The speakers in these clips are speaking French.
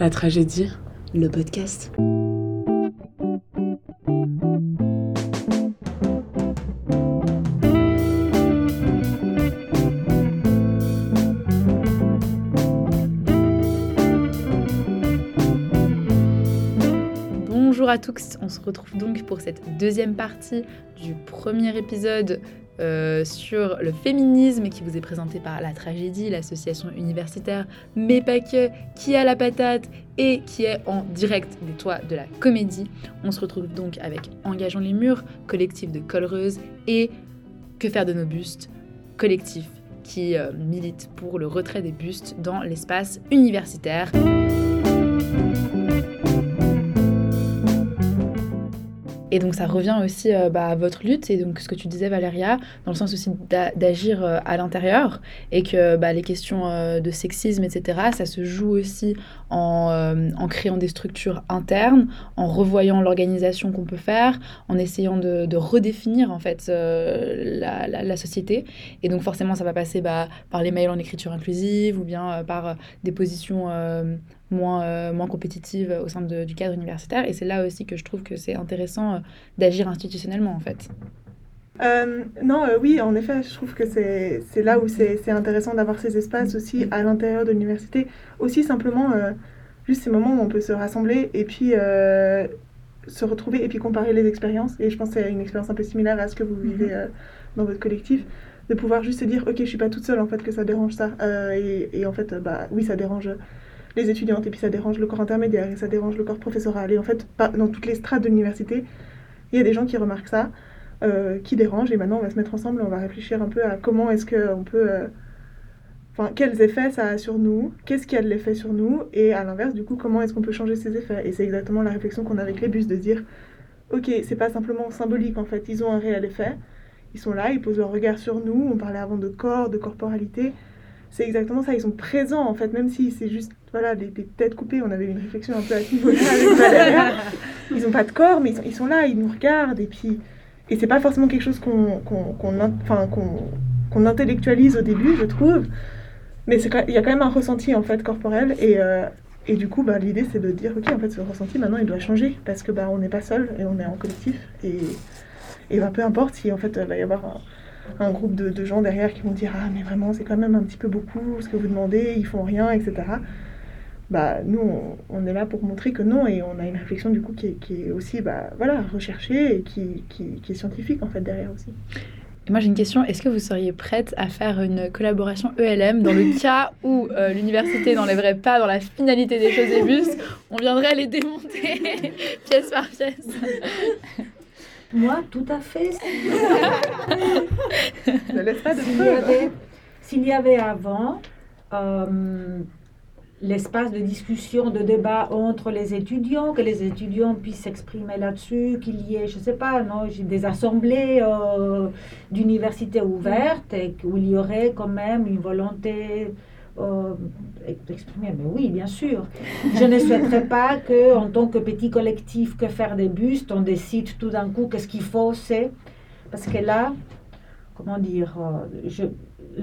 La tragédie. Le podcast. Bonjour à tous, on se retrouve donc pour cette deuxième partie du premier épisode euh, sur le féminisme qui vous est présenté par La Tragédie, l'association universitaire, mais pas que, qui a la patate et qui est en direct des toits de la comédie. On se retrouve donc avec Engageons les murs, collectif de colreuses et Que faire de nos bustes, collectif qui euh, milite pour le retrait des bustes dans l'espace universitaire. Et donc ça revient aussi euh, bah, à votre lutte et donc ce que tu disais Valéria, dans le sens aussi d'agir euh, à l'intérieur et que bah, les questions euh, de sexisme, etc., ça se joue aussi en, créant des structures internes, en revoyant l'organisation qu'on peut faire, en essayant de, redéfinir en fait la, société. Et donc forcément ça va passer bah, par les mails en écriture inclusive ou bien par des positions moins, euh, moins compétitive au sein de, du cadre universitaire. Et c'est là aussi que je trouve que c'est intéressant euh, d'agir institutionnellement, en fait. Euh, non, oui, en effet, je trouve que c'est là où c'est intéressant d'avoir ces espaces aussi à l'intérieur de l'université. Aussi simplement, juste ces moments où on peut se rassembler et puis se retrouver et puis comparer les expériences. Et je pense que c'est une expérience un peu similaire à ce que vous vivez mm-hmm. dans votre collectif. De pouvoir juste se dire, ok, je suis pas toute seule en fait, que ça dérange ça. Et, et, en fait, bah oui, ça dérange les étudiantes, et puis ça dérange le corps intermédiaire, et ça dérange le corps professoral. Et en fait, dans toutes les strates de l'université, il y a des gens qui remarquent ça, euh, qui dérangent, et maintenant on va se mettre ensemble, on va réfléchir un peu à comment est-ce qu'on peut... Euh, enfin, quels effets ça a sur nous, qu'est-ce qui a de l'effet sur nous, et à l'inverse, du coup, comment est-ce qu'on peut changer ces effets. Et c'est exactement la réflexion qu'on a avec les bus, de dire, ok, c'est pas simplement symbolique, en fait, ils ont un réel effet, ils sont là, ils posent leur regard sur nous, on parlait avant de corps, de corporalité, c'est exactement ça, ils sont présents en fait, même si c'est juste voilà, des, têtes coupées, on avait une réflexion un peu à ce niveau-là. Ils n'ont pas de corps, mais ils sont, ils sont, là, ils nous regardent, et puis. Et c'est pas forcément quelque chose qu'on qu'on intellectualise au début, je trouve, mais il y a quand même un ressenti en fait corporel, et, euh, et du coup, bah, l'idée c'est de dire, ok, en fait, ce ressenti maintenant il doit changer, parce que bah, on n'est pas seul, et on est en collectif, et, et bah, peu importe si en fait il va y avoir un un groupe de, de, gens derrière qui vont dire Ah, mais vraiment, c'est quand même un petit peu beaucoup ce que vous demandez, ils font rien, etc. Bah, nous, on, est là pour montrer que non, et on a une réflexion du coup qui est, qui est aussi bah, voilà, recherchée et qui, qui, qui, est scientifique en fait derrière aussi. Et moi j'ai une question, est-ce que vous seriez prête à faire une collaboration ELM dans le cas où euh, l'université n'enlèverait pas dans la finalité des choses et bus, on viendrait les démonter pièce par pièce moi, tout à fait. S'il y, avait avant euh, l'espace de discussion, de débat entre les étudiants, que les étudiants puissent s'exprimer là-dessus, qu'il y ait, je ne sais pas, non, des assemblées euh, d'universités ouvertes et où il y aurait quand même une volonté euh, exprimer, mais oui, bien sûr. Je ne souhaiterais pas que, en tant que petit collectif, que faire des bustes, on décide tout d'un coup qu'est-ce qu'il faut, c'est parce que là, comment dire, euh, je,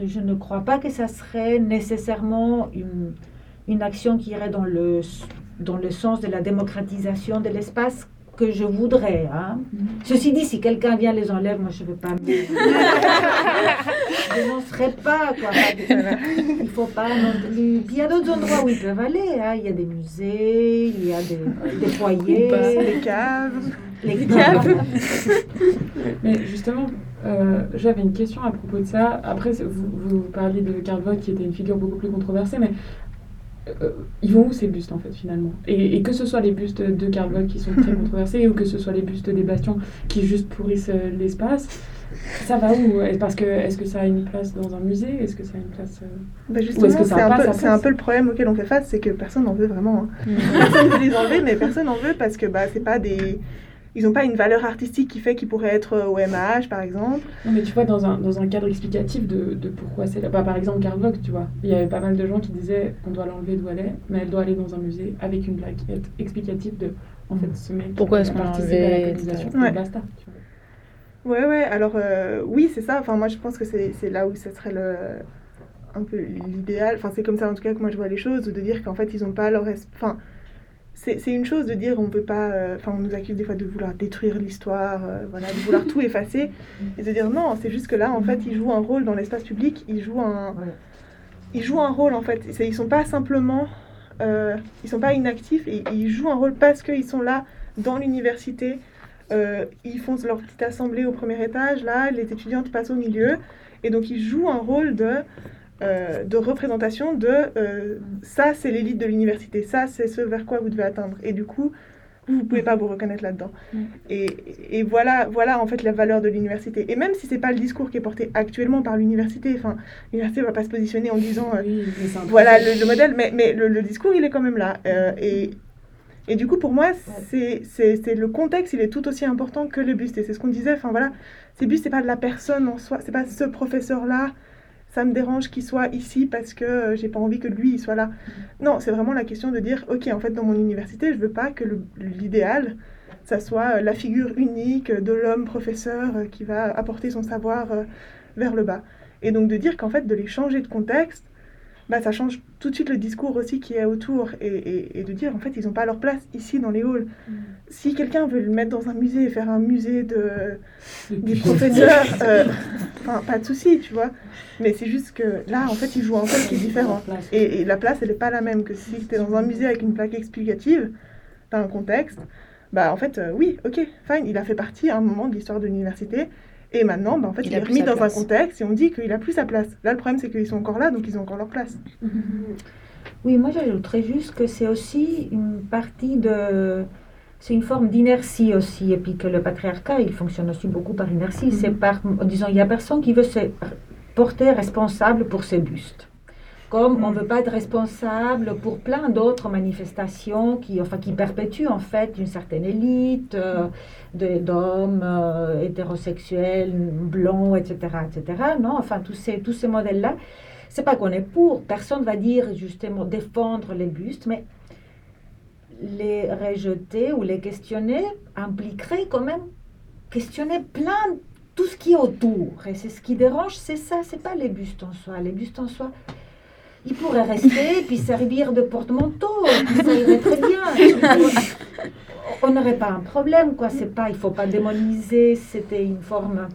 je ne crois pas que ça serait nécessairement une, une action qui irait dans le, dans le sens de la démocratisation de l'espace que je voudrais. Hein. Ceci dit, si quelqu'un vient les enlève, moi je ne veux pas. je n'en serais pas. Quoi. Il faut pas Il y a d'autres endroits où ils peuvent aller. Hein. Il y a des musées, il y a des, des foyers, les caves. Les caves. Mais justement, euh, j'avais une question à propos de ça. Après, vous, vous parliez de Karl Vogt qui était une figure beaucoup plus controversée, mais euh, ils vont où ces bustes en fait finalement? Et, que ce soit les bustes de Karl qui sont très controversés ou que ce soit les bustes des bastions qui juste pourrissent euh, l'espace, ça va où? Parce que est-ce que ça a une place dans un musée? Est-ce que ça a une place euh, bah Justement, c'est un, un, peu le problème auquel on fait face, c'est que personne n'en veut vraiment. Hein. Mm. personne ne veut les enlever, mais personne n'en veut parce que bah c'est pas des ils n'ont pas une valeur artistique qui fait qu'ils pourraient être euh, au MAH, par exemple. Non, mais tu vois, dans un, dans un cadre explicatif de, de pourquoi c'est là. Bah, par exemple, Karl Vogt, tu vois, il y avait pas mal de gens qui disaient qu'on doit l'enlever d'où elle est, mais elle doit aller dans un musée avec une blague explicative de, en fait, ce mec. Pourquoi est-ce qu'on l'a enlevé ouais. basta, tu vois. Ouais, ouais, alors euh, oui, c'est ça. Enfin, moi, je pense que c'est là où ce serait le un peu l'idéal. Enfin, c'est comme ça en tout cas que moi je vois les choses, de dire qu'en fait ils n'ont pas leur. Enfin, c'est une chose de dire on peut pas. euh, Enfin, on nous accuse des fois de vouloir détruire l'histoire, euh, voilà, de vouloir tout effacer, et de dire non, c'est juste que là en fait ils jouent un rôle dans l'espace public, ils jouent un. Ouais. Ils jouent un rôle en fait. Ils sont pas simplement. euh, ils sont pas inactifs, et ils jouent un rôle parce qu'ils sont là dans l'université. Euh, ils font leur petite assemblée au premier étage, là, les étudiantes passent au milieu, et donc ils jouent un rôle de, euh, de représentation de euh, ça, c'est l'élite de l'université, ça, c'est ce vers quoi vous devez atteindre. Et du coup, vous ne pouvez pas vous reconnaître là-dedans. Mm. Et, et voilà, voilà en fait la valeur de l'université. Et même si c'est pas le discours qui est porté actuellement par l'université, enfin, l'université va pas se positionner en disant euh, Oui, voilà le, le modèle, mais, mais le, le discours, il est quand même là. Euh, et, et du coup, pour moi, c'est le contexte, il est tout aussi important que le buste. Et c'est ce qu'on disait, enfin voilà, ces bustes, c'est pas de la personne en soi, c'est pas ce professeur-là, ça me dérange qu'il soit ici parce que euh, j'ai pas envie que lui, il soit là. Non, c'est vraiment la question de dire, ok, en fait, dans mon université, je veux pas que l'idéal, ça soit euh, la figure unique de l'homme professeur euh, qui va apporter son savoir vers le bas. Et donc de dire qu'en fait, de les changer de contexte, bah, ça change tout de suite le discours aussi qui est autour et, et- et de dire en fait ils n'ont pas leur place ici dans les halls. Si quelqu'un veut le mettre dans un musée et faire un musée de, des professeurs, euh, pas de souci, tu vois. Mais c'est juste que là en fait ils jouent un rôle qui est différent. Et la place elle n'est pas la même que si tu es dans un musée avec une plaque explicative, tu as un contexte. Bah en fait euh, oui, ok, fine, il a fait partie à un moment de l'histoire de l'université. Et maintenant, bah, en fait, Il il, a est remis dans un contexte et on dit qu'il a plus sa place. Là, le problème, c'est qu'ils sont encore là, donc ils ont encore leur place. Oui, moi j'ajouterais juste que c'est aussi une partie de... C'est une forme d'inertie aussi, et puis que le patriarcat, il fonctionne aussi beaucoup par inertie. C'est par, disons, il n'y a personne qui veut se porter responsable pour ses bustes. Comme on ne veut pas être responsable pour plein d'autres manifestations qui, enfin, qui perpétuent en fait une certaine élite euh, d'hommes euh, hétérosexuels, blancs, etc., etc. Non, enfin, tous ces, tous ces modèles-là, c'est pas qu'on est pour, personne va dire justement défendre les bustes, mais les rejeter ou les questionner impliquerait quand même questionner plein tout ce qui est autour. Et c'est ce qui dérange, c'est ça, c'est pas les bustes en soi. Les bustes en soi, ils pourraient rester puis servir de porte-manteau, ça irait très bien. On n'aurait pas un problème, quoi. C'est pas, il faut pas démoniser. C'était une forme.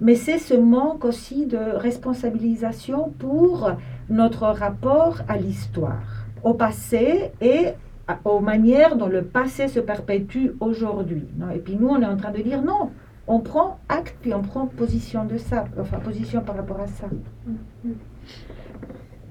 Mais c'est ce manque aussi de responsabilisation pour notre rapport à l'histoire, au passé et aux manières dont le passé se perpétue aujourd'hui. Et puis nous, on est en train de dire non, on prend acte, puis on prend position de ça, enfin position par rapport à ça.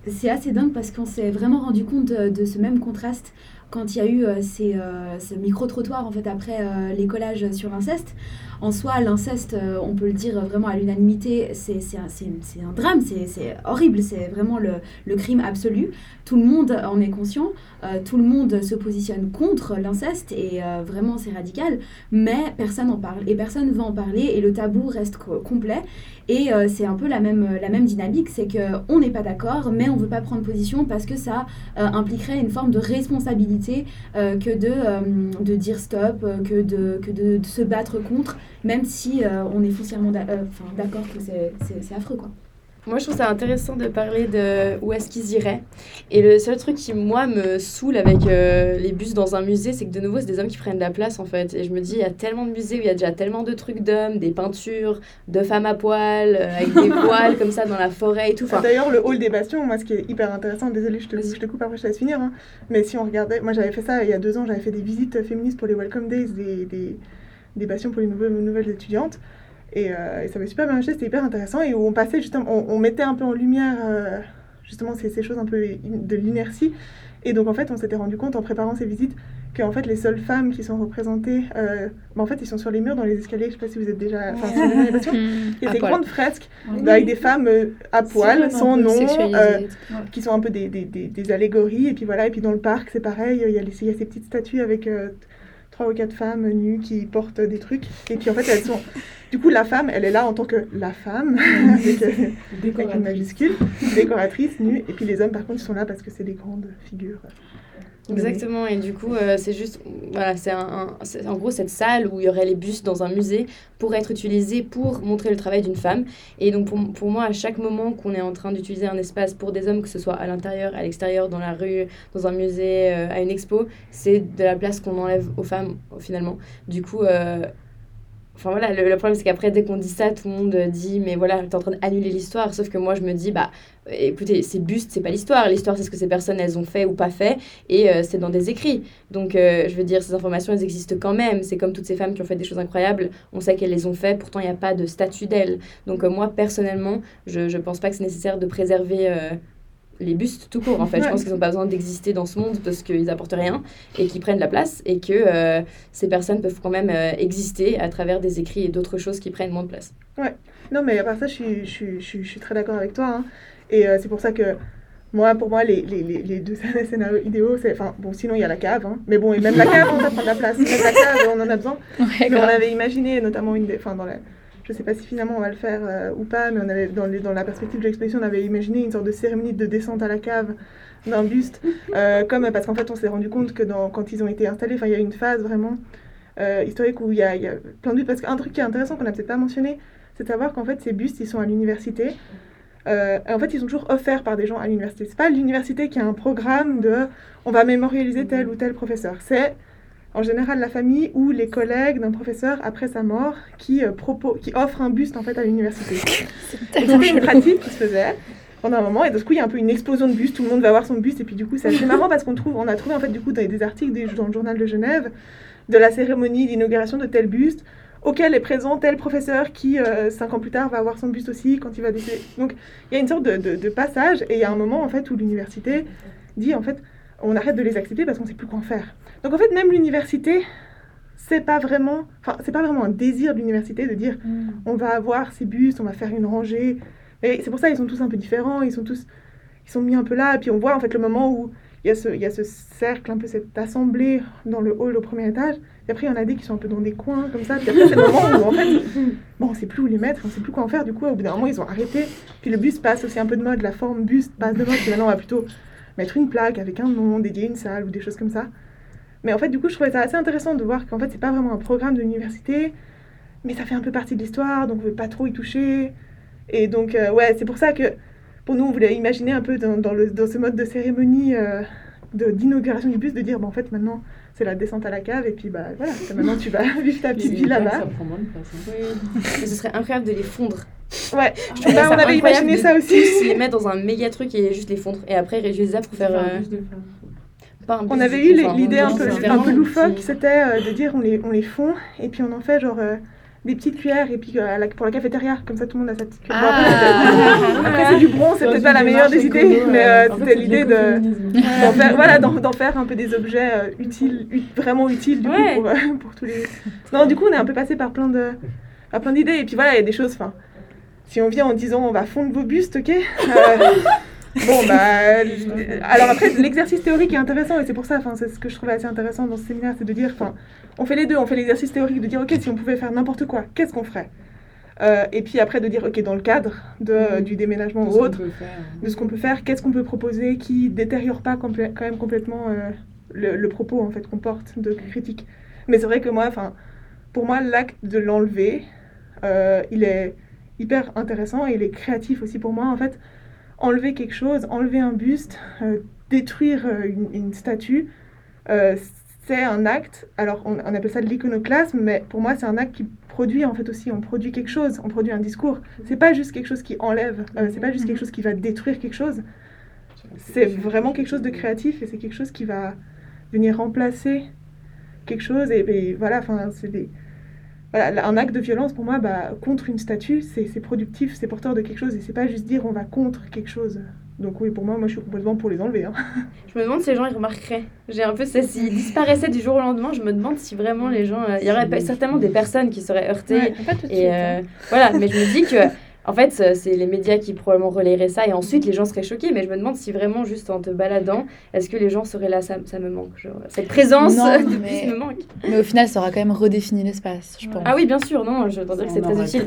C'est assez dingue parce qu'on s'est vraiment rendu compte de, ce même contraste quand il y a eu euh, ces, euh, ce micro-trottoir en fait après euh, les collages sur l'inceste. En soi, l'inceste, euh, on peut le dire vraiment à l'unanimité, c'est un, drame, c'est horrible, c'est vraiment le, crime absolu. Tout le monde en est conscient, euh, tout le monde se positionne contre l'inceste et euh, vraiment c'est radical, mais personne n'en parle et personne ne veut en parler et le tabou reste co- complet. Et c'est un peu la même, dynamique, c'est qu'on n'est pas d'accord, mais on ne veut pas prendre position parce que ça impliquerait une forme de responsabilité que de, dire stop, que, de se battre contre, même si euh, on est foncièrement euh, enfin, d'accord que c'est- affreux. quoi. Moi, je trouve ça intéressant de parler de où est-ce qu'ils iraient. Et le seul truc qui, moi, me saoule avec euh, les bus dans un musée, c'est que de nouveau, c'est des hommes qui prennent la place, en fait. Et je me dis, il y a tellement de musées où il y a déjà tellement de trucs d'hommes, des peintures, de femmes à poil, euh, avec des voiles comme ça dans la forêt et tout. Enfin, D'ailleurs, le hall des bastions, moi, ce qui est hyper intéressant, désolé, je te, je te coupe après, je te laisse finir, hein, mais si on regardait, moi j'avais fait ça il y a deux ans, j'avais fait des visites féministes pour les Welcome Days, des, des, des bastions pour les nouvelles, nouvelles étudiantes, et, euh, et ça avait super bien marché, c'était hyper intéressant, et où on passait justement, on, on mettait un peu en lumière euh, justement ces, ces choses un peu in- de l'inertie, et donc en fait, on s'était rendu compte en préparant ces visites que en fait les seules femmes qui sont représentées, euh, bah, en fait, ils sont sur les murs dans les escaliers, je sais pas si vous êtes déjà, enfin, si il y a À des poil. grandes fresques Oui. avec des femmes euh, à poil, sans nom, qui sont un peu des, des, des, des allégories. Et puis voilà, et puis dans le parc, c'est pareil, il y, a les- il y a ces petites statues avec euh, trois ou quatre femmes nues qui portent des trucs. Et puis en fait, elles sont. Du coup, la femme, elle est là en tant que la femme, avec, euh, avec une Décoratrice. majuscule, décoratrice, nue. Et puis les hommes, par contre, ils sont là parce que c'est des grandes figures. Exactement, et du coup, euh, c'est juste, voilà, c'est un, en gros cette salle où il y aurait les bustes dans un musée pour être utilisés pour montrer le travail d'une femme. Et donc, pour, pour moi, à chaque moment qu'on est en train d'utiliser un espace pour des hommes, que ce soit à l'intérieur, à l'extérieur, dans la rue, dans un musée, euh, à une expo, c'est de la place qu'on enlève aux femmes, finalement. Du coup, euh, Enfin voilà, le, problème c'est qu'après, dès qu'on dit ça, tout le monde dit, mais voilà, t'es en train d'annuler l'histoire. Sauf que moi, je me dis, bah, euh, écoutez, ces bustes, c'est pas l'histoire. L'histoire, c'est ce que ces personnes, elles ont fait ou pas fait. Et euh, c'est dans des écrits. Donc, euh, je veux dire, ces informations, elles existent quand même. C'est comme toutes ces femmes qui ont fait des choses incroyables. On sait qu'elles les ont fait. Pourtant, il n'y a pas de statut d'elles. Donc, euh, moi, personnellement, je, je pense pas que c'est nécessaire de préserver. Les bustes tout court en fait. Je Ouais. pense qu'ils n'ont pas besoin d'exister dans ce monde parce qu'ils apportent rien et qu'ils prennent la place et que euh, ces personnes peuvent quand même euh, exister à travers des écrits et d'autres choses qui prennent moins de place. Non, mais à part ça, je suis, je suis, je suis, je suis très d'accord avec toi. hein. Et euh, c'est pour ça que, moi, pour moi, les, les, les, deux scénarios idéaux, c'est. Enfin, bon, sinon, il y a la cave. hein. Mais bon, et même la cave, on va prendre la place. Même la cave, on en a besoin. Ouais, Mais on avait imaginé, notamment une des. Enfin, dans la. Je sais pas si finalement on va le faire euh, ou pas, mais on avait, dans, les- dans la perspective de l'exposition, on avait imaginé une sorte de cérémonie de descente à la cave d'un buste. euh, comme, parce qu'en fait, on s'est rendu compte que dans, quand ils ont été installés, il y a eu une phase vraiment euh, historique où il y a, il y a plein de bustes. Parce qu'un truc qui est intéressant qu'on n'a peut-être pas mentionné, c'est de savoir qu'en fait, ces bustes, ils sont à l'université. Euh, en fait, ils sont toujours offerts par des gens à l'université. C'est pas l'université qui a un programme de on va mémorialiser tel ou tel professeur. C'est en général la famille ou les collègues d'un professeur après sa mort qui, euh, qui offre un buste en fait à l'université. C'était une pratique qui se faisait pendant un moment et de ce coup il y a un peu une explosion de bustes, tout le monde va voir son buste et puis du coup c'est assez marrant parce qu'on trouve, on a trouvé en fait du coup dans des articles des- dans le journal de Genève de la cérémonie d'inauguration de tel buste auquel est présent tel professeur qui euh, cinq ans plus tard va avoir son buste aussi quand il va décéder. Donc il y a une sorte de, de- de passage et il y a un moment en fait où l'université dit en fait on arrête de les accepter parce qu'on sait plus quoi en faire. Donc en fait même l'université c'est pas vraiment enfin c'est pas vraiment un désir de l'université de dire on va avoir ces bustes, on va faire une rangée. Et c'est pour ça ils sont tous un peu différents, ils sont tous ils sont mis un peu là. Et puis on voit en fait le moment où il y a ce il y a ce cercle un peu cette assemblée dans le hall au premier étage. Et après il y en a des qui sont un peu dans des coins comme ça. Puis après c'est le moment où en fait bon on sait plus où les mettre, on sait plus quoi en faire. Du coup au bout d'un moment ils ont arrêté. Puis le buste passe aussi un peu de mode, la forme buste passe de mode. Puis maintenant on va plutôt mettre une plaque avec un nom, dédier une salle ou des choses comme ça. Mais en fait, du coup, je trouvais ça assez intéressant de voir qu'en fait, c'est pas vraiment un programme de l'université, mais ça fait un peu partie de l'histoire, donc on veut pas trop y toucher. Et donc, euh, ouais, c'est pour ça que pour nous, on voulait imaginer un peu dans, dans, le, dans ce mode de cérémonie euh, de- d'inauguration du bus, de dire, bah, en fait, maintenant, c'est la descente à la cave, et puis, bah, voilà, maintenant, tu vas vivre ta petite vie Ça là-bas. prend moins de place. hein. Mais ce serait incroyable de les fondre. Ouais, Je trouve Bah, ça on avait imaginé ça aussi. tous les mettre dans un méga truc et juste les fondre. Et après, réutiliser ça pour faire. Euh, pas un On avait eu l'idée un peu, un loufoque, c'était euh, de dire on les, on les fond et puis on en fait genre euh, des petites cuillères et puis euh, la- pour la cafétéria, comme ça tout le monde a sa petite cuillère. Ah. après, après, c'est du bronze, c'est peut-être pas la meilleure des idées, écolo, mais euh, c'était l'idée de d'en faire, voilà, d'en, faire un peu des objets euh, utiles, ut- vraiment utiles du coup pour, euh, pour tous les. Non, du coup on est un peu passé par plein de, par plein d'idées et puis voilà il y a des choses, enfin, si on vient en disant on va fondre vos bustes, ok. euh, Bon, bah. euh, Alors après, l'exercice théorique est intéressant et c'est pour ça, c'est ce que je trouvais assez intéressant dans ce séminaire, c'est de dire, enfin, on fait les deux, on fait l'exercice théorique de dire, ok, si on pouvait faire n'importe quoi, qu'est-ce qu'on ferait Euh, Et puis après, de dire, ok, dans le cadre de, Mhm. du déménagement ou autre, de ce qu'on peut faire, qu'est-ce qu'on peut proposer qui détériore pas quand même complètement euh, le, le propos, en fait, qu'on porte de critique. Mais c'est vrai que moi, enfin, pour moi, l'acte de l'enlever, euh, il est hyper intéressant et il est créatif aussi pour moi, en fait. Enlever quelque chose, enlever un buste, euh, détruire euh, une, une statue, euh, c'est un acte, alors on, on appelle ça de l'iconoclasme, mais pour moi c'est un acte qui produit en fait aussi, on produit quelque chose, on produit un discours. C'est pas juste quelque chose qui enlève, euh, c'est pas juste quelque chose qui va détruire quelque chose, c'est vraiment quelque chose de créatif et c'est quelque chose qui va venir remplacer quelque chose et, et voilà, enfin c'est des... Voilà, un acte de violence pour moi, bah, contre une statue, c'est productif, c'est porteur de quelque chose et c'est pas juste dire on va contre quelque chose. Donc oui, pour moi, moi je suis complètement pour les enlever. hein. Je me demande si les gens ils remarqueraient. J'ai un peu ça, s'ils disparaissaient du jour au lendemain, je me demande si vraiment les gens. euh, Il y aurait certainement des personnes qui seraient heurtées. Pas tout de suite. Et hein. euh, voilà, mais je me dis que En fait, euh, c'est les médias qui probablement relayeraient ça et ensuite les gens seraient choqués. Mais je me demande si vraiment, juste en te baladant, est-ce que les gens seraient là, ça, ça me manque. genre, cette présence Non, de mais- plus me manque. Mais au final, ça aura quand même redéfini l'espace, je pense. Ah oui, bien sûr, non, je veux dire que c'est très utile.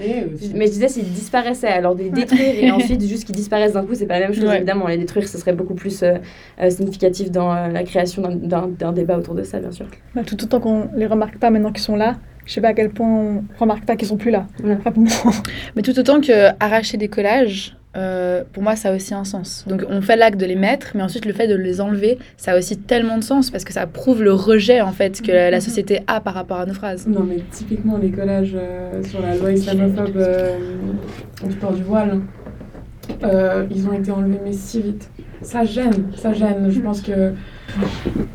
Mais je disais, s'ils disparaissaient, alors de les détruire et ensuite juste qu'ils disparaissent d'un coup, c'est pas la même chose, Ouais. évidemment. Les détruire, ce serait beaucoup plus euh, euh, significatif dans euh, la création d'un débat autour de ça, bien sûr. Bah, tout autant qu'on les remarque pas maintenant qu'ils sont là, je sais pas à quel point on remarque pas qu'ils sont plus là. Ouais. Mais tout autant que arracher des collages, euh, pour moi, ça a aussi un sens. Donc, on fait l'acte de les mettre, mais ensuite, le fait de les enlever, ça a aussi tellement de sens parce que ça prouve le rejet, en fait, que la, la société a par rapport à nos phrases. Non, mais typiquement, les collages euh, sur la loi islamophobe euh, du port du voile, euh, ils ont été enlevés, mais si vite. Ça gêne, ça gêne. Je pense que.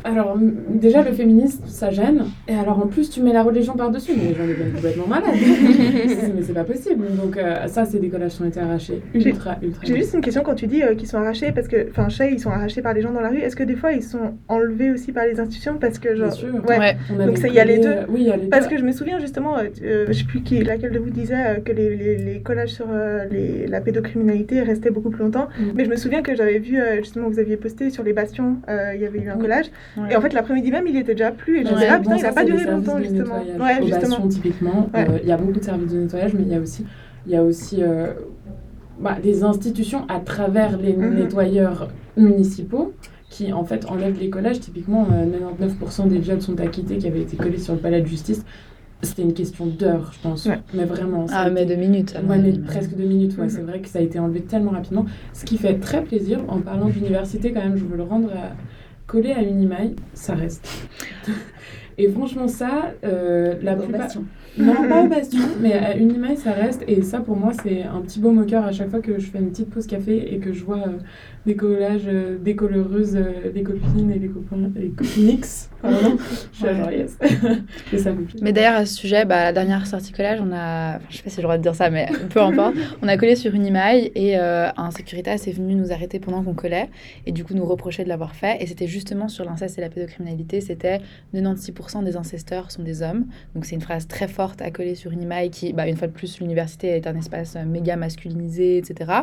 Alors, déjà, le féminisme, ça gêne. Et alors, en plus, tu mets la religion par-dessus. Mais les gens deviennent complètement malades. Mais c'est pas possible. Donc, euh, ça, c'est des collages qui ont été arrachés. J'ai- Ultra, ultra. J'ai juste une question quand tu dis euh, qu'ils sont arrachés, parce que, enfin, chez, ils sont arrachés par les gens dans la rue. Est-ce que des fois, ils sont enlevés aussi par les institutions Parce que, genre. Bien sûr. Ouais. On Donc, avait ça, il y a les deux. Oui, il y a les Parce deux. que je me souviens justement, euh, euh, je sais plus qui, laquelle de vous disait euh, que les, les, les collages sur euh, les, la pédocriminalité restaient beaucoup plus longtemps. Mm. Mais je me souviens que j'avais vu, euh, justement, vous aviez posté sur les bastions, euh, il y eu un collage. Ouais. Et en fait, l'après-midi même, il était déjà plus. Et je me disais, ah Bon, putain, il ça, a pas duré longtemps, de justement. nettoyage. Ouais, justement. typiquement, Ouais. euh, il y a beaucoup de services de nettoyage, mais il y a aussi, il y a aussi euh, bah, des institutions à travers les Mhm. nettoyeurs municipaux qui, en fait, enlèvent les collages. Typiquement, euh, 99% des viols sont acquittés qui avaient été collés sur le palais de justice. C'était une question d'heures, je pense. Ouais. Mais vraiment. Ah, mais été- deux minutes. Ouais, mais presque deux minutes, ouais. Mhm. C'est vrai que ça a été enlevé tellement rapidement. Ce qui fait très plaisir, en parlant d'université, quand même, je veux le rendre à... collé à Unimail, ça reste. Et franchement, ça, euh, la Au plupart. bastion. Non, pas au bastion, mais à Unimail, ça reste. Et ça, pour moi, c'est un petit baume au cœur à chaque fois que je fais une petite pause café et que je vois euh, des collages, euh, des coloreuses, euh, des copines et des copains, et copinix, pardon. Je suis là, genre, yes. et ça me fait plaisir. Mais d'ailleurs, à ce sujet, bah, la dernière sortie collage, on a. Enfin, je sais pas si j'ai le droit de dire ça, mais peu importe. on a collé sur une email et euh, un sécuritas est venu nous arrêter pendant qu'on collait et du coup nous reprocher de l'avoir fait. Et c'était justement sur l'inceste et la pédocriminalité. C'était 96% des incesteurs sont des hommes. Donc c'est une phrase très forte à coller sur une email qui, bah, une fois de plus, l'université est un espace méga masculinisé, etc.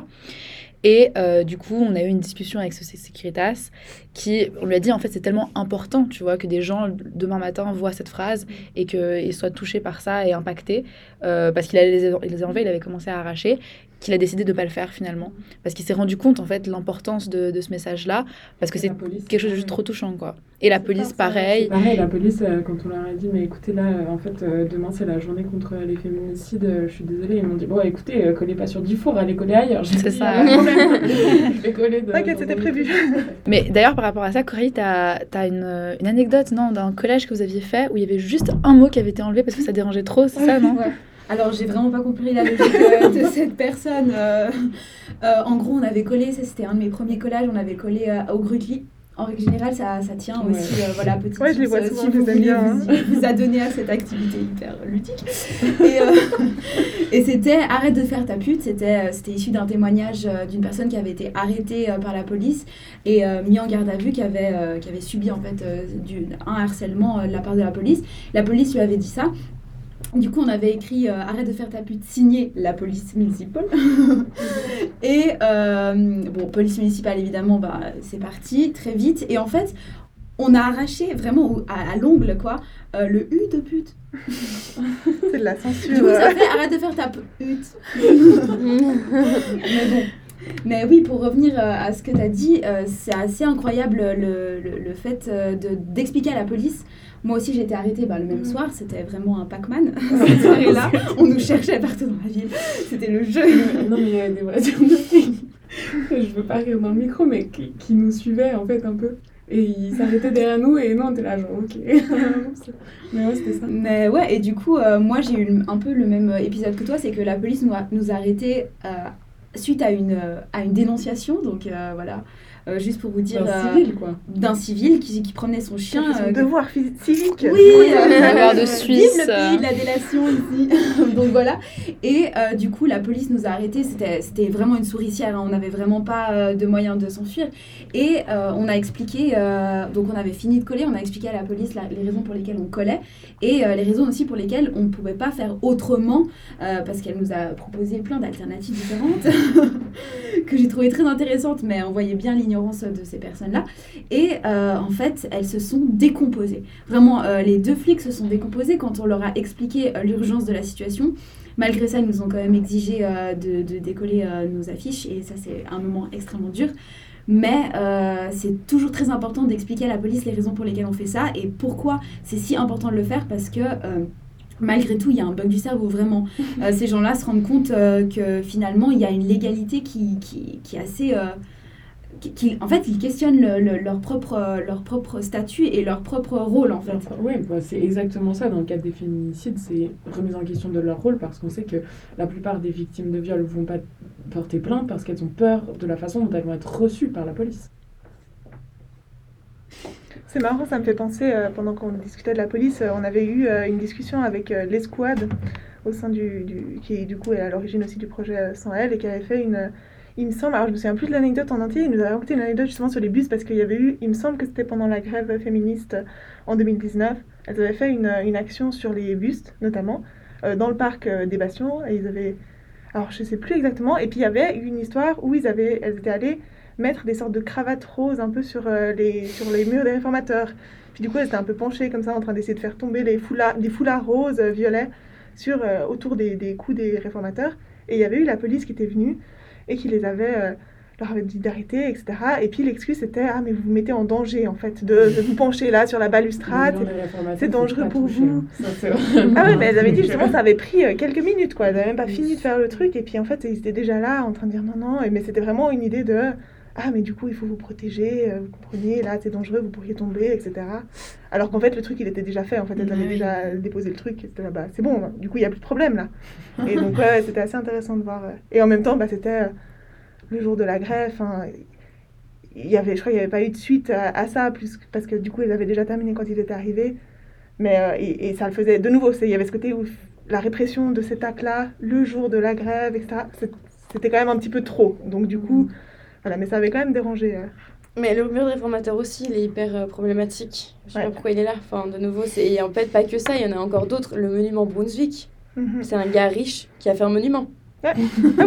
Et euh, du coup, on a eu une discussion avec ce Securitas qui, on lui a dit, en fait, c'est tellement important, tu vois, que des gens, demain matin, voient cette phrase et qu'ils soient touchés par ça et impactés, euh, parce qu'il allait les, les a enlevés, il avait commencé à arracher, qu'il a décidé de ne pas le faire finalement. Parce qu'il s'est rendu compte, en fait, l'importance de, de ce message-là, parce que c'est quelque chose de juste trop touchant, quoi. Et la police, pareil. pareil, la police, euh, quand on leur a dit, mais écoutez, là, euh, en fait, euh, demain, c'est la journée contre les féminicides, euh, je suis désolée. Ils m'ont dit, bon, écoutez, euh, collez pas sur Dufour, allez coller ailleurs. C'est ça. je vais coller de. T'inquiète, c'était prévu. Mais d'ailleurs, par rapport à ça, Coralie, tu as, une, une anecdote, non, d'un collège que vous aviez fait où il y avait juste un mot qui avait été enlevé parce que ça dérangeait trop, c'est ça, non? Ouais. Alors, j'ai vraiment pas compris la logique euh, de cette personne. Euh, euh, en gros, on avait collé, c'était un de mes premiers collages, on avait collé euh, au Grutli. En règle générale, ça, ça tient Ouais. aussi. euh, voilà, petit Ouais, je les vois souvent, si je vous les aime voulez bien, hein. vous, vous adonner à cette activité hyper ludique. Et, euh, et c'était arrête de faire ta pute. C'était c'était issu d'un témoignage d'une personne qui avait été arrêtée par la police et euh, mis en garde à vue, qui avait, euh, qui avait subi en fait euh, du, un harcèlement de la part de la police. La police lui avait dit ça. Du coup, on avait écrit euh, Arrête de faire ta pute, signé la police municipale. et euh, bon, police municipale, évidemment, bah, c'est parti très vite. Et en fait, on a arraché vraiment à, à l'ongle, quoi, euh, le U de pute. C'est de la Du censure. coup, ça fait Arrête de faire ta pute. Mais bon. Mais oui, pour revenir euh, à ce que tu as dit, euh, c'est assez incroyable le, le, le fait euh, de- d'expliquer à la police. Moi aussi, j'ai été arrêtée bah, le même soir. C'était vraiment un Pac-Man cette soirée-là. On nous cherchait partout dans la ville. C'était le jeu. non, mais il y a des voitures de flics. Je veux pas rire dans le micro, mais qui, qui nous suivaient en fait un peu. Et ils s'arrêtaient derrière nous et nous on était là, genre, ok. mais ouais, c'était ça. Mais ouais, et du coup, euh, moi j'ai eu un peu le même épisode que toi, c'est que la police nous a, nous a arrêtés euh, suite à une, euh, à une dénonciation. Donc euh, voilà, Euh, juste pour vous dire, D'un euh, civil, quoi. d'un civil qui, qui promenait son chien. Son euh, devoir civique. oui, Devoir de vive Suisse. le pays de la délation ici. Donc voilà. Et euh, du coup, la police nous a arrêtés. C'était, c'était vraiment une souricière. hein. On n'avait vraiment pas euh, de moyens de s'enfuir. Et euh, on a expliqué, euh, donc on avait fini de coller, on a expliqué à la police la- les raisons pour lesquelles on collait et euh, les raisons aussi pour lesquelles on ne pouvait pas faire autrement, euh, parce qu'elle nous a proposé plein d'alternatives différentes que j'ai trouvé très intéressantes, mais on voyait bien l'ignorance de ces personnes-là. Et euh, en fait, elles se sont décomposées. Vraiment, euh, les deux flics se sont décomposés quand on leur a expliqué euh, l'urgence de la situation. Malgré ça, ils nous ont quand même exigé de, de décoller nos affiches et ça, c'est un moment extrêmement dur. Mais euh, c'est toujours très important d'expliquer à la police les raisons pour lesquelles on fait ça et pourquoi c'est si important de le faire parce que euh, malgré tout, il y a un bug du cerveau vraiment. Euh, ces gens-là se rendent compte que finalement, il y a une légalité qui, qui, qui est assez... qui- en fait, ils questionnent le- le- leur, propre, leur propre statut et leur propre rôle en fait. Oui, bah, c'est exactement ça. Dans le cadre des féminicides, c'est remise en question de leur rôle parce qu'on sait que la plupart des victimes de viol vont pas porter plainte parce qu'elles ont peur de la façon dont elles vont être reçues par la police. C'est marrant, ça me fait penser, euh, pendant qu'on discutait de la police, euh, on avait eu euh, une discussion avec euh, l'escouade, au sein du, du- qui du coup est à l'origine aussi du projet euh, Sans elle, et qui avait fait une, euh, il me semble, alors je me souviens plus de l'anecdote en entier, il nous a raconté une anecdote justement sur les bus, parce qu'il y avait eu, il me semble que c'était pendant la grève féministe euh, en 2019, elles avaient fait une, une action sur les bustes, notamment, euh, dans le parc euh, des Bastions, et ils avaient, alors je sais plus exactement, et puis il y avait une histoire où ils avaient, elles étaient allées mettre des sortes de cravates roses un peu sur, les, sur les murs des réformateurs. Puis du coup, elles étaient un peu penchées comme ça, en train d'essayer de faire tomber les foulards, des foulards roses, violets, sur, autour des coups des réformateurs. Et il y avait eu la police qui était venue et qui les avait, euh, leur avait dit d'arrêter, etc. Et puis l'excuse c'était Ah, mais vous vous mettez en danger, en fait, de, de vous pencher là sur la balustrade. C'est dangereux pour toucher, vous. hein. Ça, Ah ouais, mais elles avaient dit justement ça avait pris euh, quelques minutes, quoi. Elles n'avaient même pas fini de faire le truc. Et puis en fait, ils étaient déjà là en train de dire non, non. Et- Mais c'était vraiment une idée de ah, mais du coup, il faut vous protéger, euh, vous comprenez, là, c'est dangereux, vous pourriez tomber, etc. Alors qu'en fait, le truc, il était déjà fait. En fait, elles avaient oui. déjà déposé le truc. C'était là, bah, c'est bon, hein. du coup, il n'y a plus de problème là. Et donc, ouais, c'était assez intéressant de voir. Et en même temps, bah, c'était euh, le jour de la grève. hein. Il y avait, je crois qu'il n'y avait pas eu de suite à, à ça, plus, parce que du coup, ils avaient déjà terminé quand ils étaient arrivés. Mais, euh, et, et ça le faisait de nouveau. c'est- Il y avait ce côté où la répression de cet acte-là, le jour de la grève, etc., c'était quand même un petit peu trop. Donc, du coup, voilà, mais ça avait quand même dérangé. euh. Mais le mur de réformateur aussi, il est hyper euh, problématique. Je sais Ouais. pas pourquoi il est là. Enfin, de nouveau, c'est en fait pas que ça, il y en a encore d'autres. Le monument Brunswick, Mhm. c'est un gars riche qui a fait un monument. Ah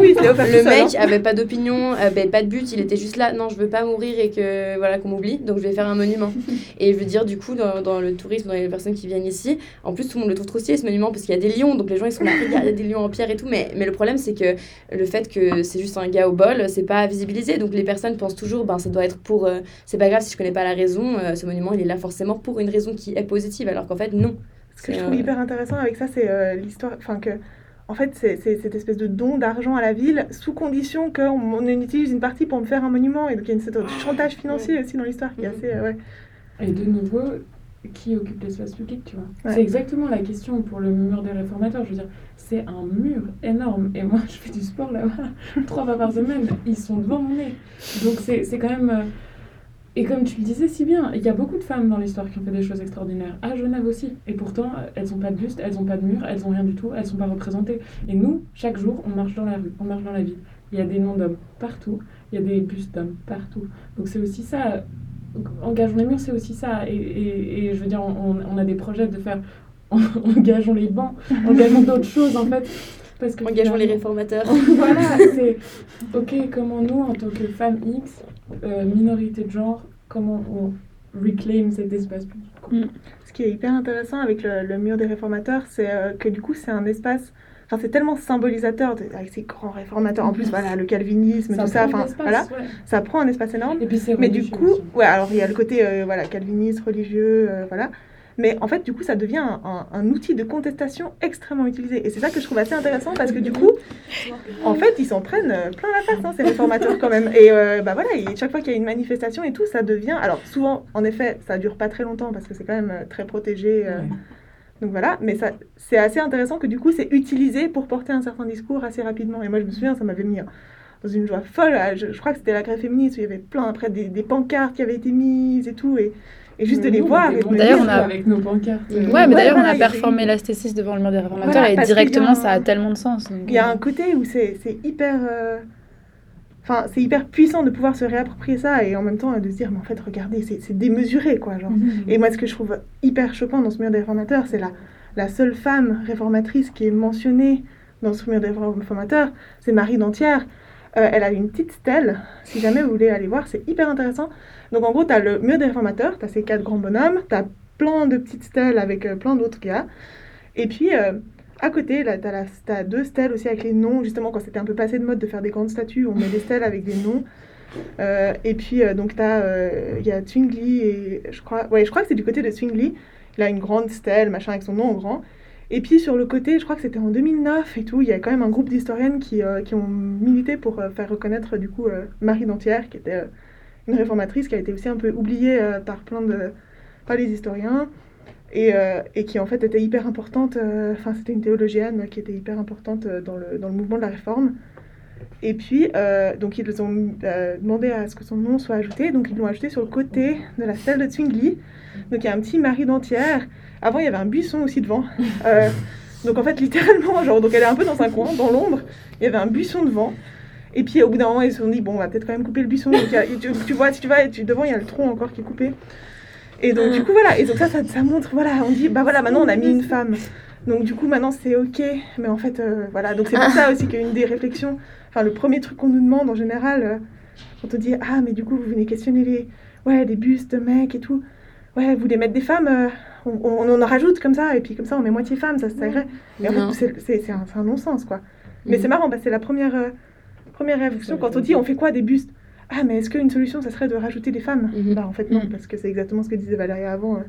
oui, Le mec hein. avait pas d'opinion, avait pas de but, il était juste là. Non, je veux pas mourir et que voilà qu'on m'oublie, donc je vais faire un monument. et je veux dire, du coup, dans, dans le tourisme, dans les personnes qui viennent ici, en plus tout le monde le trouve trop stylé ce monument parce qu'il y a des lions, donc les gens ils sont là, il y a des lions en pierre et tout. Mais, mais le problème c'est que le fait que c'est juste un gars au bol, c'est pas visibilisé, donc les personnes pensent toujours, ben ça doit être pour, euh, c'est pas grave si je connais pas la raison, euh, ce monument il est là forcément pour une raison qui est positive, alors qu'en fait non. Ce que je trouve euh, hyper intéressant avec ça, c'est euh, l'histoire. Enfin, que. En fait, c'est c'est cette espèce de don d'argent à la ville, sous condition qu'on on utilise une partie pour me faire un monument. Et donc, il y a une sorte de chantage financier aussi dans l'histoire qui est Mhm. assez. euh, ouais. Et de nouveau, qui occupe l'espace public, tu vois? Ouais. C'est exactement la question pour le mur des réformateurs. Je veux dire, c'est un mur énorme. Et moi, je fais du sport là-bas trois fois par semaine. Ils sont devant mon nez. Donc, c'est c'est quand même. euh, Et comme tu le disais si bien, il y a beaucoup de femmes dans l'histoire qui ont fait des choses extraordinaires. À Genève aussi. Et pourtant, elles n'ont pas de buste, elles n'ont pas de mur, elles n'ont rien du tout, elles ne sont pas représentées. Et nous, chaque jour, on marche dans la rue, on marche dans la ville. Il y a des noms d'hommes partout, il y a des bustes d'hommes partout. Donc c'est aussi ça. Engageons les murs, c'est aussi ça. Et, et, et je veux dire, on, on a des projets de faire. Engageons les bancs, engageons d'autres choses en fait. Parce que Engageons les réformateurs. voilà, c'est ok, comment nous, en tant que femmes X, euh, minorité de genre, comment on reclaim cet espace public quoi. Ce qui est hyper intéressant avec le, le mur des réformateurs, c'est euh, que du coup, c'est un espace. Enfin, c'est tellement symbolisateur de- avec ces grands réformateurs. En plus, voilà, le calvinisme, tout ça. Enfin, voilà, ouais. ça prend un espace énorme. Et puis c'est Mais du coup, aussi. ouais, alors il y a le côté euh, voilà, calviniste, religieux, euh, voilà. Mais en fait, du coup, ça devient un, un- un outil de contestation extrêmement utilisé. Et c'est ça que je trouve assez intéressant parce que du coup, en fait, ils s'en prennent euh, plein la face, hein, ces réformateurs quand même. Et euh, bah voilà, et chaque fois qu'il y a une manifestation et tout, ça devient. Alors souvent, en effet, ça dure pas très longtemps parce que c'est quand même euh, très protégé. euh, donc voilà, mais ça, c'est assez intéressant que du coup, c'est utilisé pour porter un certain discours assez rapidement. Et moi, je me souviens, ça m'avait mis un, dans une joie folle. Je, je crois que c'était la grève féministe où il y avait plein, après, des, des pancartes qui avaient été mises et tout. Et, et juste de les voir. D'ailleurs, on a- avec nos pancartes. Ouais, mais d'ailleurs, voilà, on a performé l'asthésis devant le mur des réformateurs Voilà, et directement, ça a tellement de sens. donc, Il y a euh, un côté où c'est c'est hyper. euh, Enfin, c'est hyper puissant de pouvoir se réapproprier ça et en même temps euh, de se dire, mais en fait, regardez, c'est c'est démesuré, quoi. Genre. Mhm. Et moi, ce que je trouve hyper choquant dans ce mur des réformateurs, c'est la, la seule femme réformatrice qui est mentionnée dans ce mur des réformateurs, c'est Marie Dantière. Euh, elle a une petite stèle, si jamais vous voulez aller voir, c'est hyper intéressant. Donc en gros, tu as le mur des réformateurs, tu as ces quatre grands bonhommes, tu as plein de petites stèles avec euh, plein d'autres gars. Et puis, euh, à côté, tu as, deux stèles aussi avec les noms, justement, quand c'était un peu passé de mode de faire des grandes statues, on met des stèles avec des noms. Euh, et puis, donc, il y a Zwingli, et je crois, ouais, je crois que c'est du côté de Zwingli. Il a une grande stèle, machin, avec son nom en grand. Et puis, sur le côté, je crois que c'était en 2009 et tout, il y a quand même un groupe d'historiennes qui, qui ont milité pour faire reconnaître, du coup, Marie Dantière, qui était une réformatrice qui a été aussi un peu oubliée euh, par plein de... par les historiens. Et, euh, et qui en fait était hyper importante, euh, enfin c'était une théologienne qui était hyper importante dans le, dans le mouvement de la réforme. Et puis, donc ils ont demandé à ce que son nom soit ajouté, donc ils l'ont ajouté sur le côté de la stèle de Zwingli. Donc il y a un petit Marie d'entière. Avant il y avait un buisson aussi devant. Donc en fait littéralement, genre, donc elle est un peu dans un coin, dans l'ombre, il y avait un buisson devant. Et puis au bout d'un moment ils se sont dit, bon on va peut-être quand même couper le buisson. Donc, a- tu, tu vois, si tu vas tu, devant, il y a le tronc encore qui est coupé. Et donc, du coup, voilà. Et donc, ça, ça, ça montre, voilà, on dit, bah voilà, maintenant, on a mis une femme. Donc, du coup, maintenant, c'est OK. Mais en fait, euh, voilà. Donc, c'est pour ça aussi qu'une des réflexions, enfin, le premier truc qu'on nous demande en général, euh, quand on dit, ah, mais du coup, vous venez questionner les, ouais, les bustes de mecs et tout. Ouais, vous voulez mettre des femmes, euh, on, on, on en rajoute comme ça, et puis comme ça, on met moitié femme, ça, c'est vrai. Mais en fait, c'est- un, un non-sens, quoi. Mais Mhm. c'est marrant, que c'est la première, euh, première réflexion. Quand on dit, on fait quoi des bustes? Ah, mais est-ce qu'une solution, ça serait de rajouter des femmes? Mhm. Bah, en fait, non, Mhm. parce que c'est exactement ce que disait Valérie avant. euh,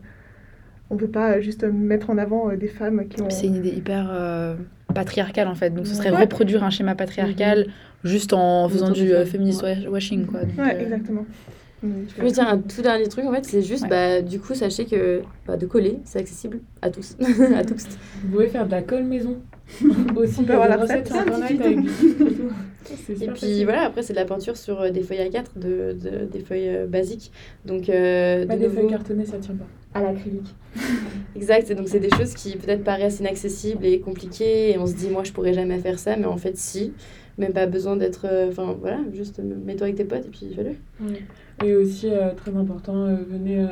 on peut pas euh, juste euh, mettre en avant des femmes qui ont. C'est une idée hyper euh, patriarcale en fait. Donc ce serait Ouais. reproduire un schéma patriarcal juste en faisant du euh, wa- washing quoi. Donc, Ouais, euh, exactement. Je veux dire un tout dernier truc en fait, c'est juste Ouais. bah du coup sachez que bah, de coller c'est accessible à tous, à tous. Vous pouvez faire de la colle maison. Aussi, On peut avoir la recette sur recette. internet avec du sucre et puis facile. voilà après c'est de la peinture sur euh, des feuilles A4, de, de- des feuilles euh, basiques. Donc euh, Pas de des nouveau feuilles cartonnées, ça tient pas. à l'acrylique. exact, et donc c'est des choses qui peut-être paraissent inaccessibles et compliquées et on se dit moi je pourrais jamais faire ça, mais en fait si. Même pas besoin d'être. euh, Enfin voilà, juste euh, mets-toi avec tes potes et puis fais-le. Et aussi, euh, très important, euh, venez, euh,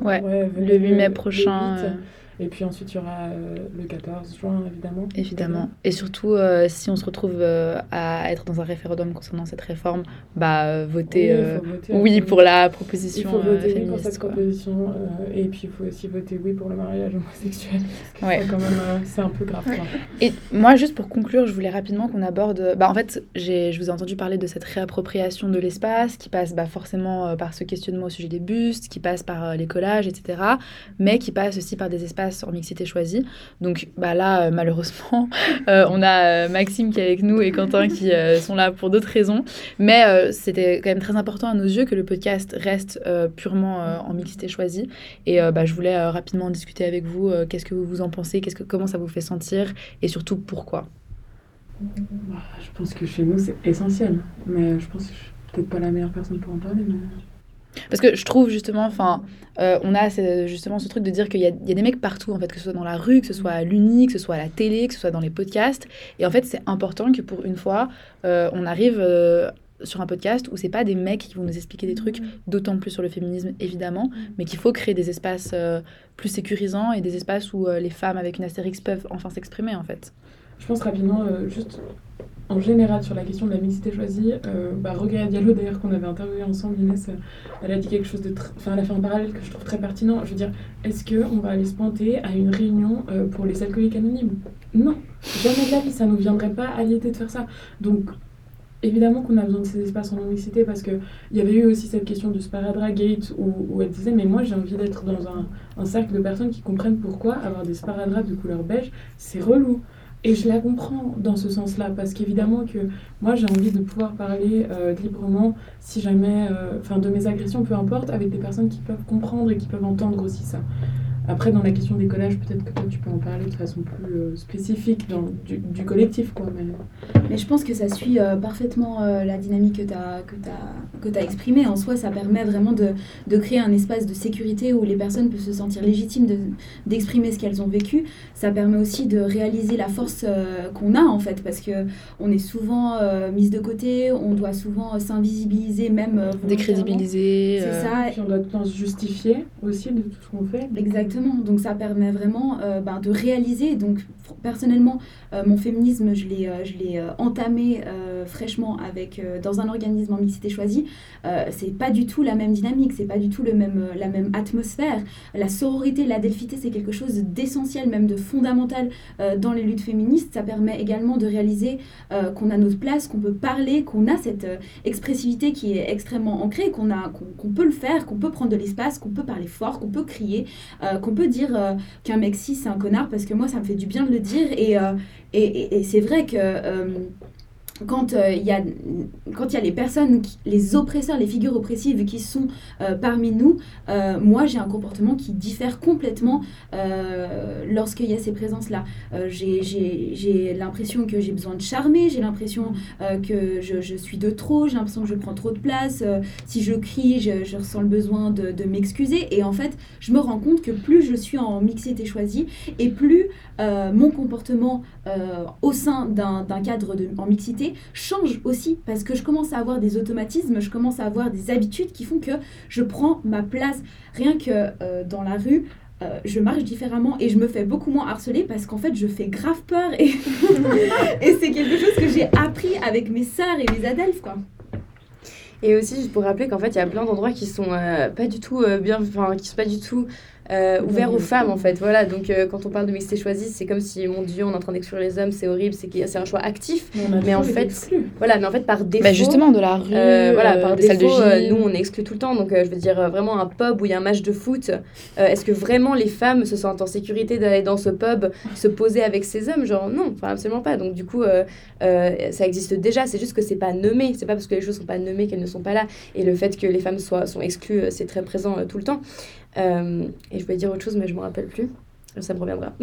Ouais, venez le 8 mai le prochain, 8. euh. Et puis ensuite, il y aura euh, le 14 juin, évidemment. Évidemment. Et surtout, euh, si on se retrouve euh, à être dans un référendum concernant cette réforme, bah Oui, il faut voter, oui pour la Il proposition faut euh, voter oui pour féministe. cette quoi. proposition. et puis, il faut aussi voter oui pour le mariage homosexuel. Parce que Ouais. ça, quand même, c'est un peu grave. quoi. Et moi, juste pour conclure, je voulais rapidement qu'on aborde. Bah, en fait, je vous ai entendu parler de cette réappropriation de l'espace qui passe bah, forcément par ce questionnement au sujet des bustes, qui passe par les collages, etc. Mais qui passe aussi par des espaces en mixité choisie. Donc bah, là, euh, malheureusement, euh, on a euh, Maxime qui est avec nous et Quentin qui sont là pour d'autres raisons. Mais c'était quand même très important à nos yeux que le podcast reste purement en mixité choisie. Et bah, je voulais rapidement en discuter avec vous. qu'est-ce que vous en pensez Qu'est-ce que, Comment ça vous fait sentir Et surtout, pourquoi? Bah, je pense que chez nous, c'est essentiel. Mais je pense que je suis peut-être pas la meilleure personne pour en parler. Parce que je trouve justement, enfin, euh, on a justement ce truc de dire qu'il y, a- il y a des mecs partout, en fait, que ce soit dans la rue, que ce soit à l'Uni, que ce soit à la télé, que ce soit dans les podcasts. Et en fait, c'est important que pour une fois, euh, on arrive euh, sur un podcast où c'est pas des mecs qui vont nous expliquer des trucs, d'autant plus sur le féminisme, évidemment, mais qu'il faut créer des espaces plus sécurisants et des espaces où les femmes avec une astérix peuvent enfin s'exprimer, en fait. Je pense rapidement, juste en général, sur la question de la mixité choisie, euh, bah, Diallo, d'ailleurs, qu'on avait interviewé ensemble, Inès, euh, elle a dit quelque chose de. Enfin, elle a fait un parallèle que je trouve très pertinent. Je veux dire, est-ce qu'on va aller se pointer à une réunion euh, pour les alcooliques anonymes? Non, jamais de la vie, ça ne nous viendrait pas à l'idée de faire ça. Donc, évidemment qu'on a besoin de ces espaces en non-mixité parce qu'il y avait eu aussi cette question du Sparadrap Gate où, où elle disait Mais moi, j'ai envie d'être dans un, un cercle de personnes qui comprennent pourquoi avoir des sparadraps de couleur beige, c'est relou. Et je la comprends dans ce sens-là, parce qu'évidemment que moi j'ai envie de pouvoir parler euh, librement, si jamais, euh, enfin de mes agressions, peu importe, avec des personnes qui peuvent comprendre et qui peuvent entendre aussi ça. Après, dans la question des collages, peut-être que toi, tu peux en parler de façon plus euh, spécifique dans, du, du collectif, quoi. Mais... Mais je pense que ça suit euh, parfaitement euh, la dynamique que tu as, que t'as- que t'as exprimée. En soi, ça permet vraiment de, de créer un espace de sécurité où les personnes peuvent se sentir légitimes de- d'exprimer ce qu'elles ont vécu. Ça permet aussi de réaliser la force euh, qu'on a, en fait, parce que on est souvent euh, mise de côté, on doit souvent euh, s'invisibiliser, même euh. Décrédibiliser. C'est euh, ça, Puis on doit tout le temps se justifier aussi de tout ce qu'on fait. Exactement, donc ça permet vraiment euh, ben, de réaliser. Donc personnellement, euh, mon féminisme, je l'ai, euh, je l'ai entamé fraîchement avec dans un organisme en mixité choisie. C'est pas du tout la même dynamique, c'est pas du tout le même, la même atmosphère. La sororité, l'adelphité, c'est quelque chose d'essentiel, même de fondamental dans les luttes féministes. Ça permet également de réaliser qu'on a notre place, qu'on peut parler, qu'on a cette expressivité qui est extrêmement ancrée, qu'on a, qu'on, peut le faire, qu'on peut prendre de l'espace, qu'on peut parler fort, qu'on peut crier, qu'on peut dire euh, qu'un mec c'est un connard parce que moi ça me fait du bien de le dire. Et, euh, c'est vrai que euh, quand il y y a les personnes les oppresseurs les figures oppressives qui sont euh, parmi nous euh, moi j'ai un comportement qui diffère complètement lorsqu'il y a ces présences là j'ai, l'impression que j'ai besoin de charmer j'ai l'impression que je, suis de trop j'ai l'impression que je prends trop de place si je crie je, je ressens le besoin de, m'excuser. Et en fait je me rends compte que plus je suis en mixité choisie et plus mon comportement au sein d'un d'un cadre de, en mixité change aussi parce que je commence à avoir des automatismes, je commence à avoir des habitudes qui font que je prends ma place rien que euh, dans la rue. euh, je marche différemment et je me fais beaucoup moins harceler parce qu'en fait je fais grave peur et, c'est quelque chose que j'ai appris avec mes sœurs et mes adelphes quoi. Et aussi, juste pour rappeler qu'en fait, il y a plein d'endroits qui sont euh, pas du tout bien, enfin, qui sont pas du tout euh, ouverts aux femmes, en fait. Voilà, donc euh, quand on parle de mixité choisie, c'est comme si, mon Dieu, on est en train d'exclure les hommes, c'est horrible, c'est qu'il y a- c'est un choix actif. Mais en fait. Voilà, mais en fait, par défaut. Bah justement, de la rue, Euh, voilà, euh, par des de défaut, euh, nous on est exclus tout le temps. Donc, euh, je veux dire, euh, vraiment un pub où il y a un match de foot, euh, est-ce que vraiment les femmes se sentent en sécurité d'aller dans ce pub, se poser avec ces hommes? Genre, non, enfin, absolument pas. Donc, du coup, euh, euh, ça existe déjà, c'est juste que c'est pas nommé. C'est pas parce que les choses sont pas nommées qu'elles ne sont pas là. Et le fait que les femmes soient, sont exclues, c'est très présent euh, tout le temps. Euh, et je voulais dire autre chose, mais je me rappelle plus. Ça me reviendra.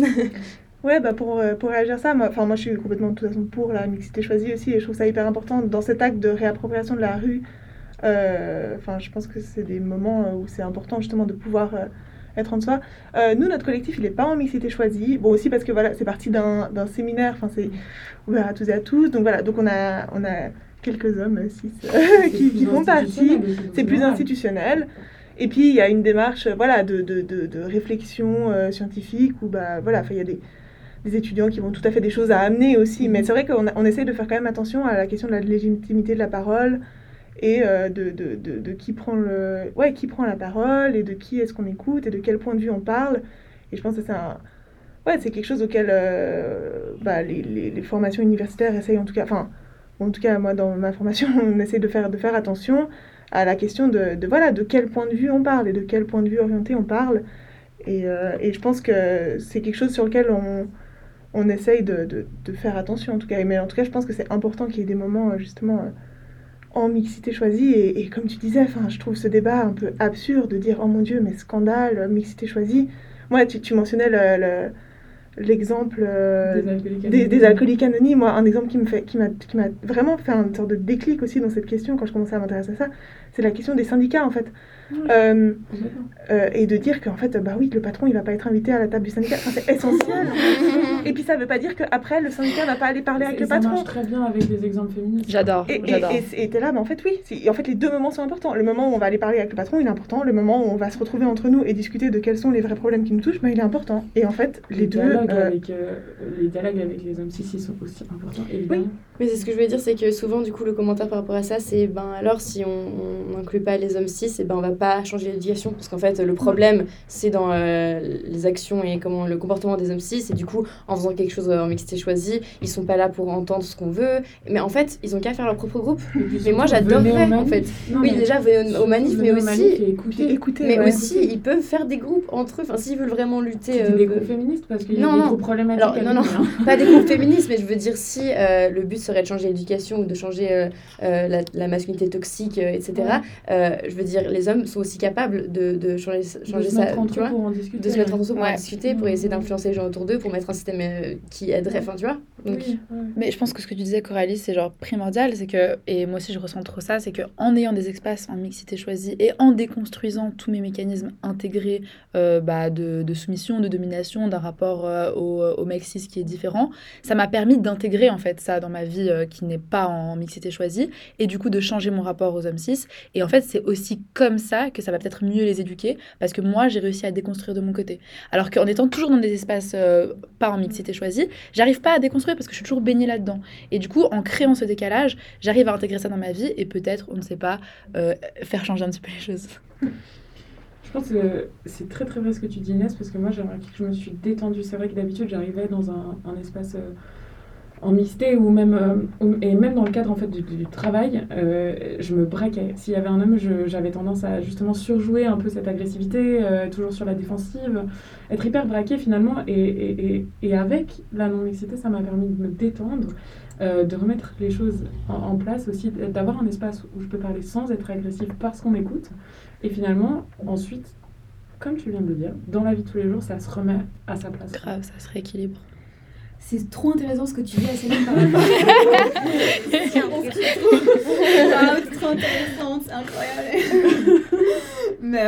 Ouais, bah pour, euh, pour réagir à ça, moi, enfin, moi je suis complètement de toute façon pour la mixité choisie aussi et je trouve ça hyper important dans cet acte de réappropriation de la rue. euh, Enfin, je pense que c'est des moments où c'est important justement de pouvoir euh, être en soi. Euh, nous, notre collectif, il n'est pas en mixité choisie. Bon, aussi parce que voilà, c'est parti d'un d'un séminaire, enfin, c'est ouvert à tous et à tous. Donc voilà, donc on a, on a quelques hommes, six, qui, qui font partie. C'est plus institutionnel. Et puis il y a une démarche euh, voilà, de, de, de, de réflexion euh, scientifique où bah, voilà, il y a des, des étudiants qui vont tout à fait des choses à amener aussi. Mais c'est vrai qu'on on essaye de faire quand même attention à la question de la légitimité de la parole et euh, de, de, de, de qui, prend le, ouais, qui prend la parole et de qui est-ce qu'on écoute et de quel point de vue on parle. Et je pense que c'est un... Ouais, c'est quelque chose auquel euh, bah, les, les, les formations universitaires essayent en tout cas, enfin, en tout cas moi dans ma formation, on essaie de faire, de faire attention à la question de, voilà, de quel point de vue on parle et de quel point de vue orienté on parle. Et, euh, et je pense que c'est quelque chose sur lequel on, on essaye de, de, faire attention en tout cas. Mais en tout cas, je pense que c'est important qu'il y ait des moments euh, justement euh, en mixité choisie. Et, et comme tu disais, enfin, je trouve ce débat un peu absurde de dire oh mon Dieu, mais scandale, mixité choisie. Moi, tu, tu mentionnais le- l'exemple euh, Des alcooliques des, des anonymes. alcooliques anonymes, moi, un exemple qui me fait, qui m'a, qui m'a vraiment fait une sorte de déclic aussi dans cette question quand je commençais à m'intéresser à ça, c'est la question des syndicats en fait. Euh, euh, et de dire qu'en fait, bah oui, le patron il va pas être invité à la table du syndicat, Enfin, c'est essentiel. et puis ça veut pas dire qu'après le syndicat va pas aller parler avec Et le ça patron. marche très bien avec les exemples féministes. J'adore, Et t'es là, mais en fait, oui. En fait, les deux moments sont importants. Le moment où on va aller parler avec le patron, il est important. Le moment où on va se retrouver entre nous et discuter de quels sont les vrais problèmes qui nous touchent, ben, il est important. Et en fait, les, deux. dialogues euh, avec, euh, les dialogues avec les hommes cis ils sont aussi importants, évidemment. Mais c'est ce que je voulais dire, c'est que souvent, du coup, le commentaire par rapport à ça, c'est ben alors si on n'inclut pas les hommes cis, et ben on va pas changer l'éducation, parce qu'en fait le problème c'est dans euh, les actions et comment le comportement des hommes cis, et du coup en faisant quelque chose en mixité choisie, ils sont pas là pour entendre ce qu'on veut, mais en fait ils ont qu'à faire leur propre groupe. Mais moi j'adorerais en fait. Non, Oui déjà venez manifs, venez mais aussi, écoutez. écoutez, mais ouais. aussi ils peuvent faire des groupes entre eux, enfin s'ils veulent vraiment lutter. Euh, des groupes féministes parce qu'il y a Non, des non. groupes problématiques. Alors, non, non. hein. pas des groupes féministes, mais je veux dire, si euh, le but serait de changer l'éducation ou de changer euh, euh, la, la masculinité toxique, euh, etc., Ouais, Euh, je veux dire, les hommes sont aussi capables de, de changer, changer de se ça, mettre en tu vois pour en discuter. de se mettre en pour en discuter, pour essayer d'influencer les gens autour d'eux, pour mettre un système euh, qui aiderait, enfin tu vois. Donc, Oui, ouais. Mais je pense que ce que tu disais, Coralie, c'est genre primordial, c'est que, et moi aussi je ressens trop ça, c'est que en ayant des espaces en mixité choisie et en déconstruisant tous mes mécanismes intégrés euh, bah, de, de soumission, de domination, d'un rapport euh, au, au mec cis qui est différent, ça m'a permis d'intégrer en fait ça dans ma vie euh, qui n'est pas en mixité choisie et du coup de changer mon rapport aux hommes cis. Et en fait, c'est aussi comme ça que ça va peut-être mieux les éduquer parce que moi j'ai réussi à déconstruire de mon côté. Alors qu'en étant toujours dans des espaces euh, pas en mixité choisie, j'arrive pas à déconstruire parce que je suis toujours baignée là-dedans. Et du coup, en créant ce décalage, j'arrive à intégrer ça dans ma vie et peut-être, on ne sait pas, euh, faire changer un petit peu les choses. Je pense que c'est très très vrai ce que tu dis Inès, parce que moi j'ai remarqué que je me suis détendue. C'est vrai que d'habitude j'arrivais dans un, espace euh, en mixité ou même, euh, et même dans le cadre en fait du, travail, euh, je me braquais. S'il y avait un homme, j'avais tendance à justement surjouer un peu cette agressivité, euh, toujours sur la défensive, être hyper braquée finalement. Et, et, et, et avec la non-mixité, ça m'a permis de me détendre. de remettre les choses en, place aussi, d'avoir un espace où je peux parler sans être agressive parce qu'on m'écoute. Et finalement, ensuite, comme tu viens de le dire, dans la vie de tous les jours, ça se remet à sa place. Grave, ça se rééquilibre. C'est trop intéressant ce que tu dis à Céline par rapport à- C'est Waouh, trop intéressant, c'est incroyable. Mais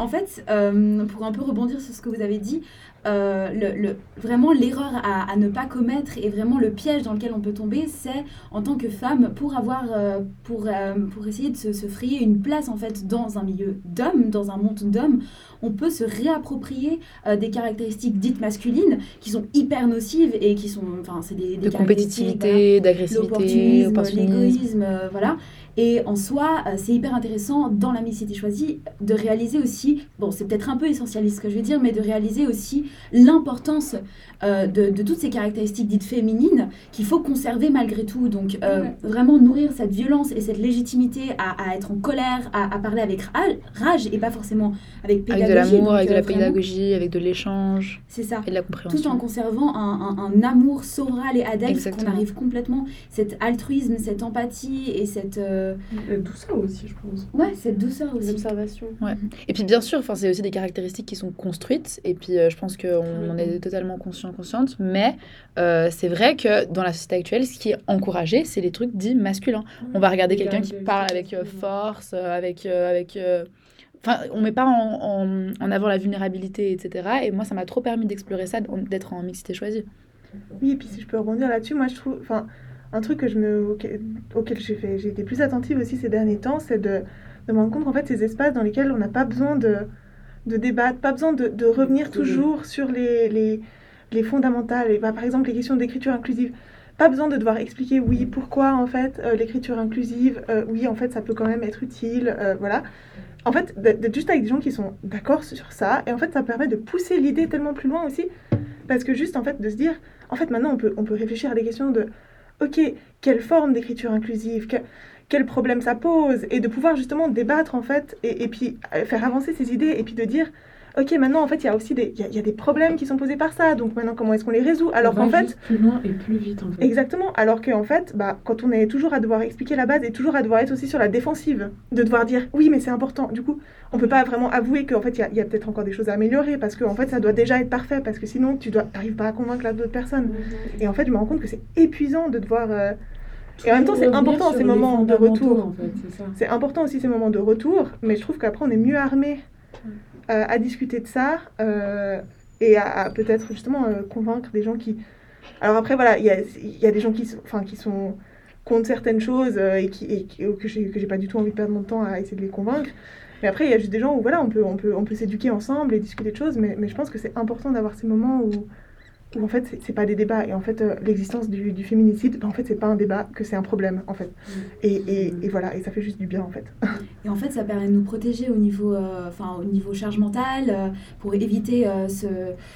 en fait, euh, pour un peu rebondir sur ce que vous avez dit, euh, le, le- vraiment l'erreur à, à ne pas commettre et vraiment le piège dans lequel on peut tomber, c'est en tant que femme, pour avoir, euh, pour, pour essayer de se, se frayer une place en fait dans un milieu d'hommes, dans un monde d'hommes, on peut se réapproprier des caractéristiques dites masculines qui sont hyper nocives et qui sont, enfin, c'est des, des De voilà, compétitivité, d'agressivité, l'opportunisme, opportunisme. l'égoïsme, voilà. Et en soi, euh, c'est hyper intéressant dans la mixité choisie de réaliser aussi, bon, c'est peut-être un peu essentialiste ce que je vais dire, mais de réaliser aussi l'importance euh, de, de toutes ces caractéristiques dites féminines qu'il faut conserver malgré tout. Donc, euh, Ouais. vraiment nourrir cette violence et cette légitimité à, à être en colère, à, à parler avec ra- rage et pas forcément avec pédagogie. Avec de l'amour, avec de la vraiment, pédagogie, avec de l'échange C'est ça et de la tout en compréhension. conservant un, un- un amour saural et adepte, qu'on arrive complètement, cet altruisme, cette empathie et cette, euh, Euh, douceur aussi, je pense. ouais, cette douceur aussi. l'observation. Et puis bien sûr, enfin, c'est aussi des caractéristiques qui sont construites, et puis euh, je pense qu'on en est totalement conscient, consciente, mais euh, c'est vrai que dans la société actuelle, ce qui est encouragé, c'est les trucs dits masculins. On va regarder quelqu'un qui parle avec euh, force, avec... euh, avec euh, Enfin, on met pas en, en- en avant la vulnérabilité, etc. Et moi, ça m'a trop permis d'explorer ça, d'être en mixité choisie. Oui, et puis si je peux rebondir là-dessus, moi je trouve, enfin, un truc que je me, auquel, auquel j'ai fait, j'ai été plus attentive aussi ces derniers temps, c'est de, de me rendre compte qu'en fait ces espaces dans lesquels on n'a pas besoin de, de débattre, pas besoin de, de revenir toujours sur les, les, les fondamentales, et bah, par exemple les questions d'écriture inclusive. Pas besoin de devoir expliquer oui pourquoi en fait euh, l'écriture inclusive, euh, oui en fait ça peut quand même être utile, euh, voilà. En fait d'être d'être juste avec des gens qui sont d'accord sur ça, et en fait ça permet de pousser l'idée tellement plus loin aussi, parce que juste en fait de se dire, en fait maintenant on peut, on peut réfléchir à des questions de, ok, quelle forme d'écriture inclusive, que- quel problème ça pose, et de pouvoir justement débattre en fait, et, et puis euh, faire avancer ces idées, et puis de dire, ok, maintenant en fait il y a aussi des, y a- y a des problèmes qui sont posés par ça, donc maintenant comment est-ce qu'on les résout? Alors qu'en fait, plus loin et plus vite en fait. Exactement, alors qu'en fait, bah, quand on est toujours à devoir expliquer la base et toujours à devoir être aussi sur la défensive, de devoir dire oui, mais c'est important. Du coup, on peut pas vraiment avouer qu'en fait, il y a, il y a peut-être encore des choses à améliorer parce qu'en fait, ça doit déjà être parfait parce que sinon, tu n'arrives pas à convaincre la d'autres personnes. Et en fait, je me rends compte que c'est épuisant de devoir. euh, Et en même temps, c'est important, ces moments de retour. En fait, c'est important aussi ces moments de retour, mais je trouve qu'après, on est mieux armé à discuter de ça euh, et à, peut-être justement euh, convaincre des gens qui. Alors après, voilà, il y y a des gens qui enfin, qui sont contre certaines choses euh, et, qui, et que j'ai pas du tout envie de perdre mon temps à essayer de les convaincre. Mais après, il y a juste des gens où voilà, on peut, on peut, on peut s'éduquer ensemble et discuter de choses, mais, mais je pense que c'est important d'avoir ces moments où, où en fait, c'est- pas des débats. Et en fait, euh, l'existence du, du féminicide, ben, en fait, c'est pas un débat, que c'est un problème, en fait. Et, et, et voilà, et ça fait juste du bien, en fait. Et en fait, ça permet de nous protéger au niveau, euh, enfin, au niveau charge mentale, euh, pour éviter ce,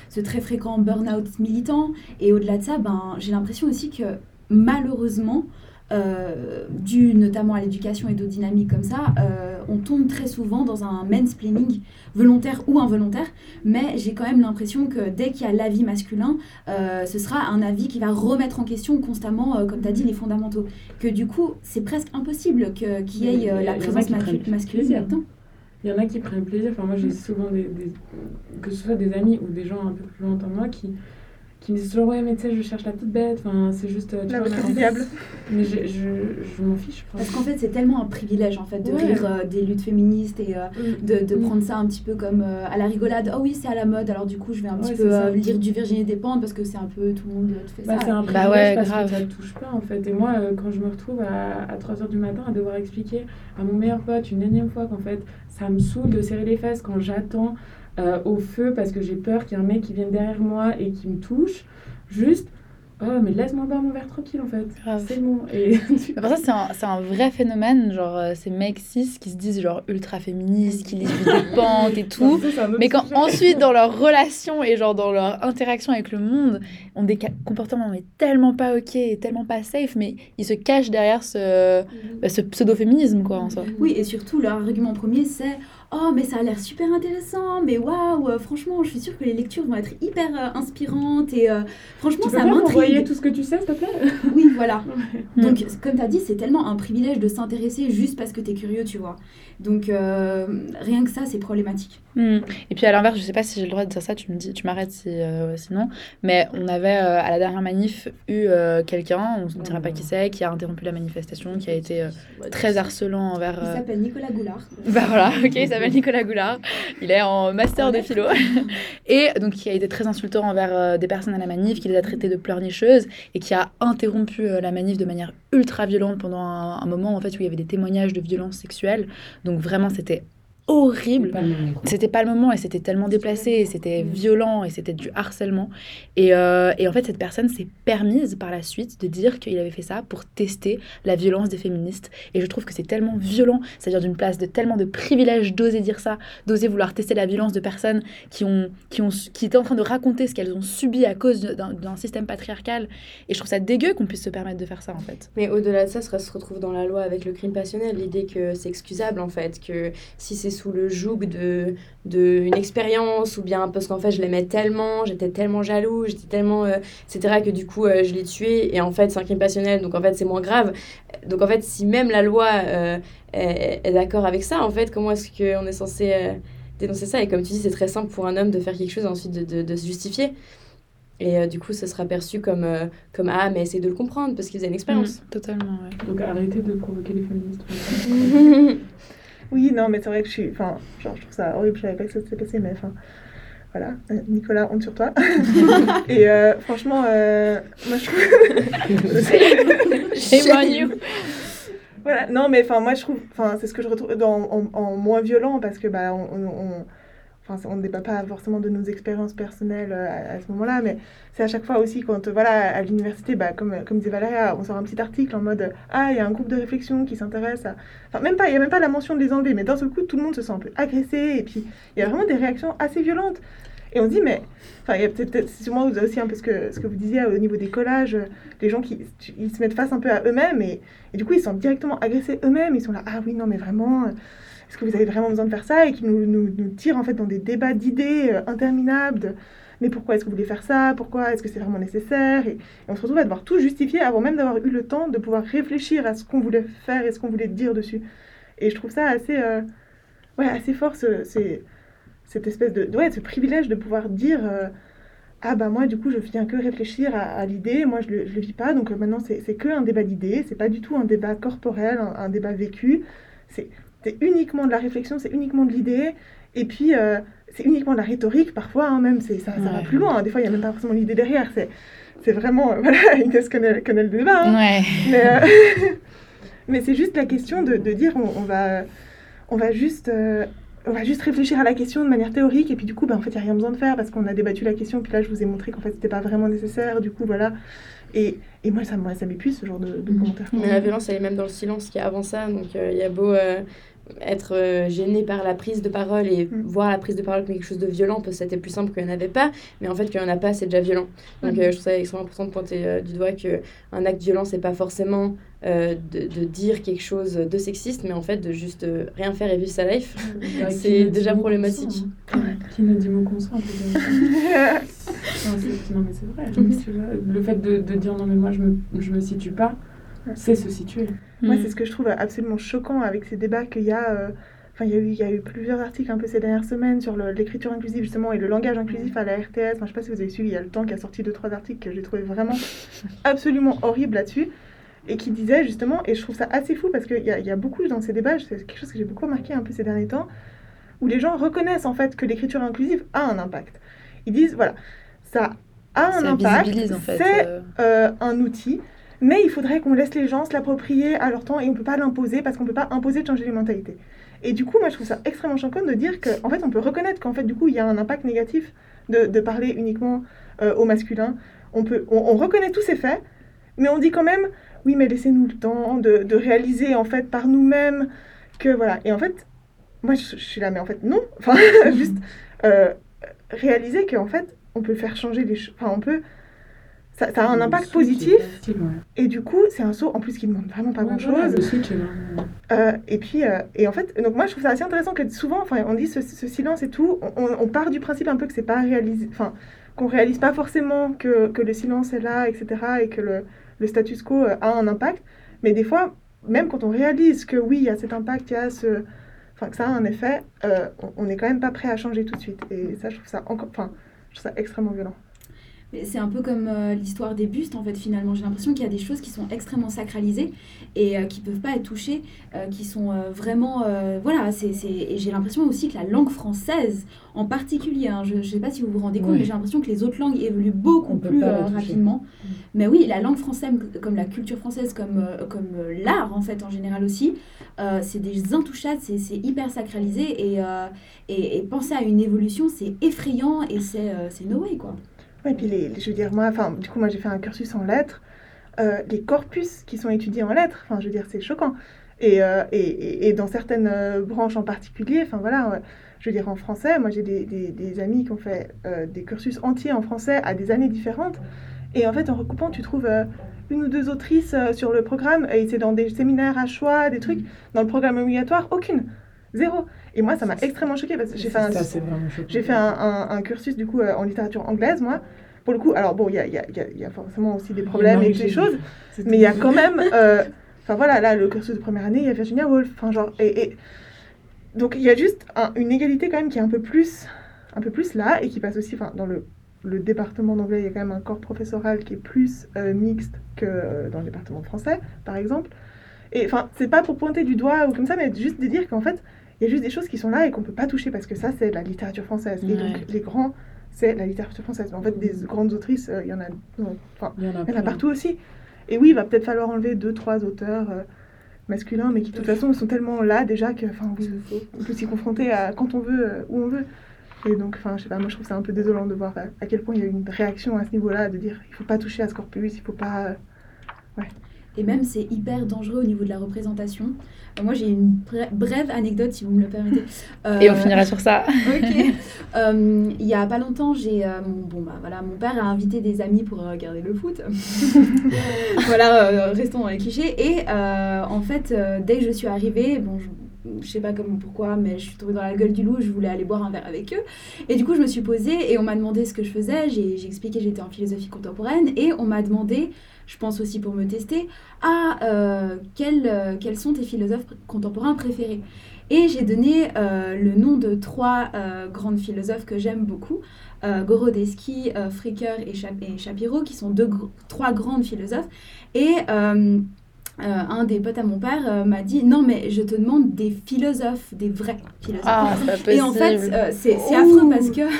ce très fréquent burn-out militant. Et au-delà de ça, ben, j'ai l'impression aussi que malheureusement, euh, dû notamment à l'éducation et d'autres dynamiques comme ça, euh, on tombe très souvent dans un mansplaining, volontaire ou involontaire, mais j'ai quand même l'impression que dès qu'il y a l'avis masculin, euh, ce sera un avis qui va remettre en question constamment, euh, comme tu as dit, les fondamentaux. Que du coup, c'est presque impossible qu'il y ait euh, la présence masculine. Il y en a qui prennent plaisir. Enfin, moi, j'ai souvent des, des- que ce soit des amis ou des gens un peu plus longtemps que moi qui, qui me disent toujours Ouais, mais tu sais, je cherche la petite bête. Enfin, c'est juste. euh, tu La vois, mais diable. Mais je, je, je m'en fiche. Parce qu'en fait, c'est tellement un privilège en fait de Ouais. rire euh, des luttes féministes et euh, de, de Mm. prendre ça un petit peu comme euh, à la rigolade. Oh oui, c'est à la mode, alors du coup, je vais un petit Ouais, peu euh, lire du Virginie Despentes parce que c'est un peu tout le monde fait Bah, ça. c'est un Bah privilège ouais, parce grave. que ça touche pas en fait. Et moi, euh, quand je me retrouve à, à 3h du matin à devoir expliquer à mon meilleur pote une énième fois qu'en fait ça me saoule de serrer les fesses quand j'attends euh, au feu parce que j'ai peur qu'il y ait un mec qui vienne derrière moi et qui me touche, juste, oh mais laisse-moi boire mon verre tranquille en fait. Grave. C'est bon. Et pour ça, c'est un, c'est un vrai phénomène, genre euh, ces mecs cis qui se disent genre ultra féministes, qui lisent des pentes et tout. Ça, Mais quand sujet. ensuite, dans leur relation et genre dans leur interaction avec le monde, ont des comportements mais tellement pas ok et tellement pas safe, mais ils se cachent derrière ce, bah, ce pseudo-féminisme, quoi, en soi. Oui, et surtout, leur argument premier, c'est Oh, mais ça a l'air super intéressant, mais waouh, euh, franchement, je suis sûre que les lectures vont être hyper euh, inspirantes et euh, franchement, Tu peux ça m'intrigue. tout ce que tu sais, s'il te plaît? Oui, voilà. Donc, comme tu as dit, c'est tellement un privilège de s'intéresser juste parce que tu es curieux, tu vois. Donc, euh, rien que ça, c'est problématique. Hmm. Et puis à l'inverse, je sais pas si j'ai le droit de dire ça, tu me dis, tu m'arrêtes si, euh, sinon. Mais on avait euh, à la dernière manif eu quelqu'un, on ne dira pas qui c'est, qui a interrompu la manifestation, qui a été très harcelant envers. Il s'appelle Nicolas Goulard. Bah voilà, ok, il s'appelle Nicolas Goulard. Il est en master de philo. Et donc, qui a été très insultant envers des personnes à la manif, qui les a traitées de pleurnicheuses et qui a interrompu la manif de manière ultra violente pendant un, un moment en fait où il y avait des témoignages de violences sexuelles. Donc vraiment, c'était horrible. C'était pas le moment et c'était tellement déplacé et c'était violent et c'était du harcèlement. Et, euh, et en fait, cette personne s'est permise par la suite de dire qu'il avait fait ça pour tester la violence des féministes. Et je trouve que c'est tellement violent, c'est-à-dire d'une place de tellement de privilège d'oser dire ça, d'oser vouloir tester la violence de personnes qui, ont, qui, ont, qui étaient en train de raconter ce qu'elles ont subi à cause d'un d'un système patriarcal. Et je trouve ça dégueu qu'on puisse se permettre de faire ça en fait. Mais au-delà de ça, ça se retrouve dans la loi avec le crime passionnel, l'idée que c'est excusable en fait, que si c'est sous le joug de, de une expérience ou bien parce qu'en fait je l'aimais tellement, j'étais tellement jaloux, j'étais tellement euh, etc que du coup euh, je l'ai tué et en fait c'est un crime passionnel donc en fait c'est moins grave. Donc en fait si même la loi euh, est, est d'accord avec ça, en fait comment est-ce qu'on est censé euh, dénoncer ça? Et comme tu dis c'est très simple pour un homme de faire quelque chose et ensuite de, de, de se justifier. Et euh, du coup, ça sera perçu comme, euh, comme Ah, mais essaye de le comprendre parce qu'il faisait une expérience. totalement, ouais. Donc arrêtez de provoquer les féministes. Oui, non, mais c'est vrai que je suis. Enfin, genre, je trouve ça horrible, je savais pas que ça s'était passé, mais enfin. Voilà, Euh, Nicolas, honte sur toi. Et euh, franchement, euh, moi je trouve. Shame on you. Voilà, non, mais enfin, moi je trouve. Enfin, c'est ce que je retrouve dans, en, en moins violent parce que, bah, on. on- on- On ne débat pas forcément de nos expériences personnelles euh, à, ce moment-là, mais c'est à chaque fois aussi quand, euh, voilà, à l'université, bah, comme, comme disait Valéria, on sort un petit article en mode Ah, il y a un groupe de réflexion qui s'intéresse à. Enfin, même pas, il n'y a même pas la mention de les enlever, mais d'un seul coup, tout le monde se sent un peu agressé, et puis il y a vraiment des réactions assez violentes. Et on se dit, mais. Enfin, il y a peut-être, sûrement aussi un peu ce que, ce que vous disiez au niveau des collages, euh, les gens qui ils se mettent face un peu à eux-mêmes, et, et du coup, ils sentent directement agressés eux-mêmes, ils sont là, ah oui, non, mais vraiment. Est-ce que vous avez vraiment besoin de faire ça Et qui nous, nous, tirent en fait dans des débats d'idées euh, interminables. de, mais pourquoi est-ce que vous voulez faire ça? Pourquoi est-ce que c'est vraiment nécessaire? Et, on se retrouve à devoir tout justifier avant même d'avoir eu le temps de pouvoir réfléchir à ce qu'on voulait faire et ce qu'on voulait dire dessus. Et je trouve ça assez, euh, ouais, assez fort, ce, cette espèce de, ouais, ce privilège de pouvoir dire euh, Ah bah moi, du coup, je viens que réfléchir à, l'idée, moi, je le, le vis pas, donc maintenant, c'est c'est que un débat d'idées, c'est pas du tout un débat corporel, un, un débat vécu. C'est uniquement de la réflexion, c'est uniquement de l'idée. Et puis, euh, c'est uniquement de la rhétorique, parfois, hein, même, c'est, ça, ça va plus loin. hein. Des fois, il n'y a même pas forcément l'idée derrière. C'est, c'est vraiment, euh, voilà, Inès connaît, connaît le débat. hein. Ouais. Mais, euh, mais c'est juste la question de, de dire on, on va, on, va juste, euh, on va juste réfléchir à la question de manière théorique. Et puis, du coup, ben, en fait, il n'y a rien besoin de faire parce qu'on a débattu la question. Puis là, je vous ai montré qu'en fait, c'était pas vraiment nécessaire. Du coup, voilà. Et, et moi, ça, moi, ça m'épuise, ce genre de, de commentaires. Mais la violence, elle est même dans le silence qui est avant ça. Donc, euh, il y a beau, euh, être euh, gêné par la prise de parole et Mm. voir la prise de parole comme quelque chose de violent parce que c'était plus simple qu'il n'y en avait pas, mais en fait qu'il n'y en a pas, c'est déjà violent. Donc Mm. euh, je trouve ça extrêmement important de pointer euh, du doigt qu'un acte violent, c'est pas forcément euh, de, de dire quelque chose de sexiste, mais en fait de juste euh, rien faire et vivre sa life. Bah, C'est déjà problématique. consent, hein. Qui ne dit mot consent. Non, mais c'est vrai. Tu vois. Le fait de, de dire non, mais moi je me, je me situe pas, c'est se situer. Moi, Mm. c'est ce que je trouve absolument choquant avec ces débats qu'il y a. euh, Enfin, il y, a eu, il y a eu plusieurs articles un peu ces dernières semaines sur l'écriture inclusive justement et le langage inclusif à la RTS. Enfin, je sais pas si vous avez suivi, il y a le temps qui a sorti deux trois articles que j'ai trouvé vraiment absolument horribles là-dessus et qui disaient justement, et je trouve ça assez fou parce qu'il y a, il y a beaucoup dans ces débats, c'est quelque chose que j'ai beaucoup remarqué un peu ces derniers temps, où les gens reconnaissent en fait que l'écriture inclusive a un impact. Ils disent voilà, ça a un Ça impact, visibilise en fait. c'est euh, euh, un outil, mais il faudrait qu'on laisse les gens se l'approprier à leur temps et on peut pas l'imposer parce qu'on peut pas imposer de changer les mentalités. Et du coup, moi, je trouve ça extrêmement choquant de dire qu'en fait, on peut reconnaître qu'en fait, du coup, il y a un impact négatif de, parler uniquement euh, au masculin. On, peut, on, on reconnaît tous ces faits, mais on dit quand même, oui, mais laissez-nous le temps de, réaliser, en fait, par nous-mêmes, que voilà. Et en fait, moi, je, je suis là, mais en fait, non. Enfin, juste euh, réaliser qu'en fait, on peut faire changer les choses. Enfin, on peut... Ça, ça a un impact positif, et du coup, c'est un saut, en plus, qui demande vraiment pas grand-chose. Euh, et puis, euh, et en fait, donc moi je trouve ça assez intéressant que souvent, enfin, on dit ce, ce silence et tout, on, on part du principe un peu que c'est pas réalisé, enfin, qu'on réalise pas forcément que, que le silence est là, etc., et que le, le status quo euh, a un impact. Mais des fois, même quand on réalise que oui, il y a cet impact, il y a ce, enfin, que ça a un effet, euh, on- on n'est quand même pas prêt à changer tout de suite. Et ça, je trouve ça encore, enfin, je trouve ça extrêmement violent. Mais C'est un peu comme euh, l'histoire des bustes, en fait, finalement. J'ai l'impression qu'il y a des choses qui sont extrêmement sacralisées et euh, qui peuvent pas être touchées, euh, qui sont vraiment... voilà, c'est, et j'ai l'impression aussi que la langue française, en particulier, hein, je ne sais pas si vous vous rendez compte, mais j'ai l'impression que les autres langues évoluent beaucoup On plus rapidement. Mais oui, la langue française, comme la culture française, comme, comme l'art, en fait, en général aussi, c'est des intouchables, c'est, hyper sacralisé et, et, et penser à une évolution, c'est effrayant et c'est, c'est no way, quoi. Et puis les, je veux dire, moi, enfin, du coup, moi j'ai fait un cursus en lettres. Euh, les corpus qui sont étudiés en lettres, enfin, je veux dire, c'est choquant. Et, euh, et, et- dans certaines euh, branches en particulier, enfin voilà, je veux dire, en français, moi j'ai des, des- des amis qui ont fait euh, des cursus entiers en français à des années différentes. Et en fait, en recoupant, tu trouves une ou deux autrices sur le programme, et c'est dans des séminaires à choix, des trucs. Dans le programme obligatoire, aucune. Zéro. Et moi, ça m'a extrêmement choquée parce que j'ai fait un, j'ai fait un, un- un cursus du coup euh, en littérature anglaise, moi. Pour le coup, alors bon, il y a, y a- y a- y a forcément aussi des problèmes et des choses, mais il y a quand même. euh, Enfin voilà, là, le cursus de première année, il y a Virginia Woolf. Enfin, genre. Et, et- donc il y a juste un- une égalité quand même qui est un peu plus, un peu plus là et qui passe aussi. Enfin, dans le, le département d'anglais, il y a quand même un corps professoral qui est plus euh, mixte que euh, dans le département français, par exemple. Et enfin, c'est pas pour pointer du doigt ou comme ça, mais juste de dire qu'en fait, il y a juste des choses qui sont là et qu'on peut pas toucher parce que ça, c'est la littérature française. Et donc, les grands, c'est la littérature française. Mais en fait, des grandes autrices, euh, il y en a. non, Enfin, Il y en a, il y en a partout aussi. Et oui, il va peut-être falloir enlever deux, trois auteurs euh, masculins, mais qui de toute façon sont tellement là déjà que, enfin, on peut s'y confronter à quand on veut, euh, où on veut. Et donc, enfin, je sais pas, moi je trouve ça un peu désolant de voir à, à quel point il y a une réaction à ce niveau-là, de dire il faut pas toucher à ce corpus, il faut pas. euh, Et même, c'est hyper dangereux au niveau de la représentation. Euh, moi, j'ai une brève anecdote, si vous me le permettez. Euh, Et on finira sur ça. Ok. Euh, il y a pas longtemps, j'ai euh, mon bon bah voilà, mon père a invité des amis pour euh, regarder le foot. voilà, euh, restons dans les clichés. Et euh, en fait, euh, dès que je suis arrivée, bon, je, je sais pas comment pourquoi, mais je suis tombée dans la gueule du loup. Je voulais aller boire un verre avec eux. Et du coup, je me suis posée et on m'a demandé ce que je faisais. J'ai j'ai expliqué que j'étais en philosophie contemporaine et on m'a demandé, je pense aussi pour me tester, ah euh, quels, euh, quels sont tes philosophes contemporains préférés et j'ai donné euh, le nom de trois euh, grandes philosophes que j'aime beaucoup, euh, Fricker et, Chap- et Shapiro, qui sont deux, gr- trois grandes philosophes. Et un des potes à mon père m'a dit Non, mais je te demande des philosophes, des vrais philosophes. Ah. Et en fait, c'est affreux parce que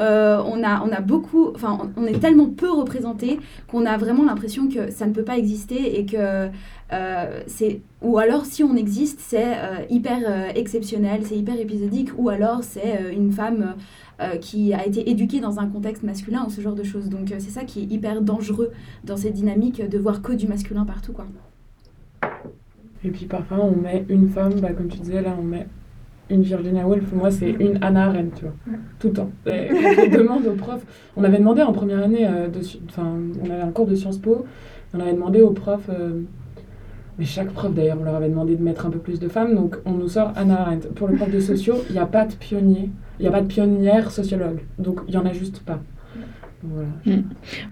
euh, on, a, on a beaucoup, enfin, on est tellement peu représenté qu'on a vraiment l'impression que ça ne peut pas exister et que euh, c'est. Ou alors, si on existe, c'est euh, hyper exceptionnel, c'est hyper épisodique, ou alors c'est une femme qui a été éduquée dans un contexte masculin ou ce genre de choses. Donc, c'est ça qui est hyper dangereux dans cette dynamique de voir que du masculin partout, quoi. Et puis parfois, on met une femme, bah, comme tu disais, là, on met une Virginia Woolf. Moi, c'est une Anna Arendt, tu vois, tout le temps. Et quand on demande aux profs, on avait demandé en première année, euh, enfin, on avait un cours de Sciences Po, on avait demandé aux profs, euh, mais chaque prof d'ailleurs, on leur avait demandé de mettre un peu plus de femmes, donc on nous sort Anna Arendt. Pour le prof de sociaux, il n'y a pas de pionnier, il n'y a pas de pionnière sociologue, donc il n'y en a juste pas. Voilà.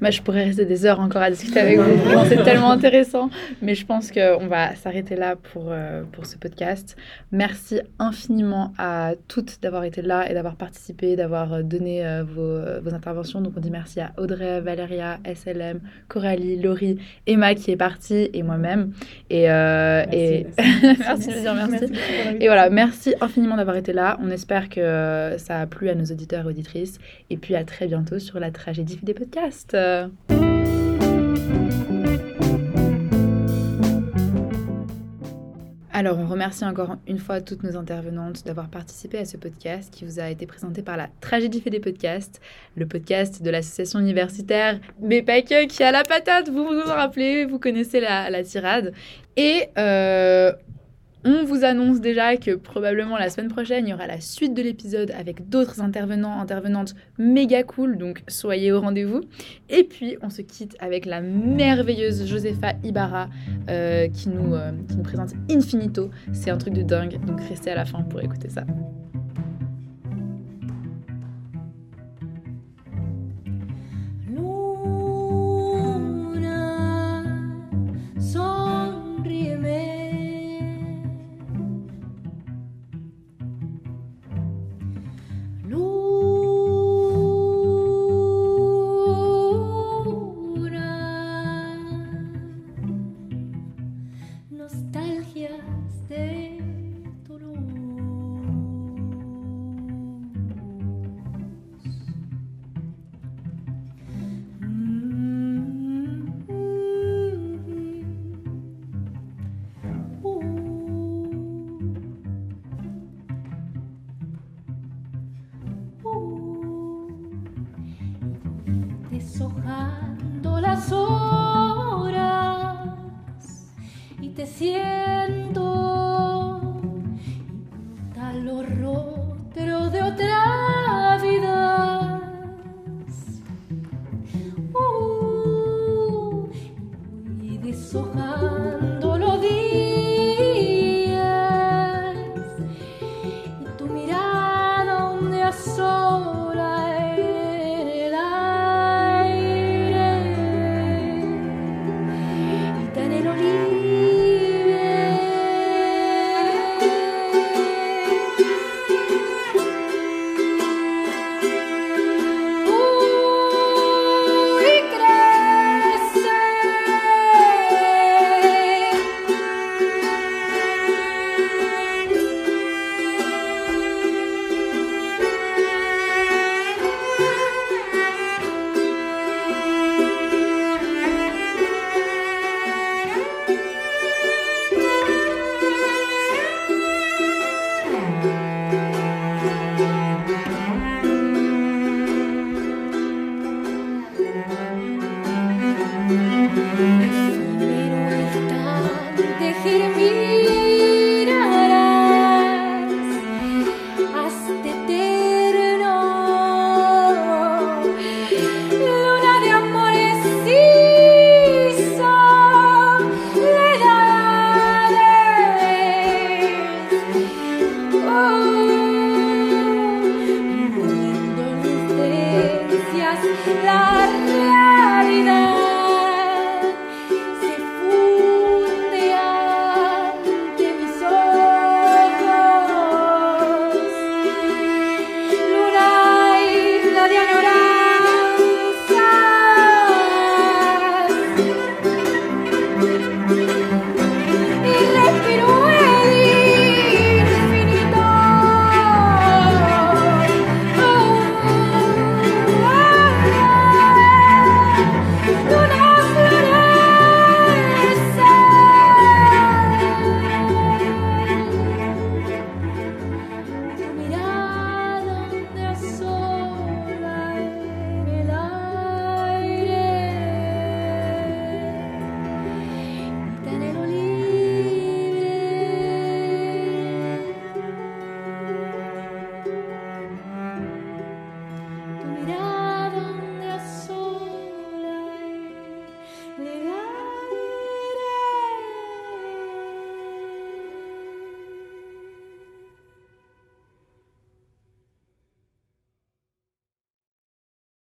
Moi, je pourrais rester des heures encore à discuter avec vous. C'est tellement intéressant. Mais je pense qu'on va s'arrêter là pour, euh, pour ce podcast. Merci infiniment à toutes d'avoir été là et d'avoir participé, d'avoir euh, donné euh, vos, vos interventions. Donc, on dit merci à Audrey, Valéria, SLM, Coralie, Laurie, Emma qui est partie et moi-même. Et, euh, Merci, et... merci. merci merci. Et voilà, merci infiniment d'avoir été là. On espère que ça a plu à nos auditeurs et auditrices. Et puis à très bientôt sur la des podcasts. Alors, on remercie encore une fois toutes nos intervenantes d'avoir participé à ce podcast qui vous a été présenté par la Tragédie fait des podcasts, le podcast de l'association universitaire, mais pas que, qui a la patate, vous vous en rappelez, vous connaissez la, la tirade. Et euh, on vous annonce déjà que probablement la semaine prochaine, il y aura la suite de l'épisode avec d'autres intervenants, intervenantes méga cool, donc soyez au rendez-vous. Et puis, on se quitte avec la merveilleuse Josefa Ibarra euh, qui, euh, qui nous présente Infinito. C'est un truc de dingue, donc restez à la fin pour écouter ça.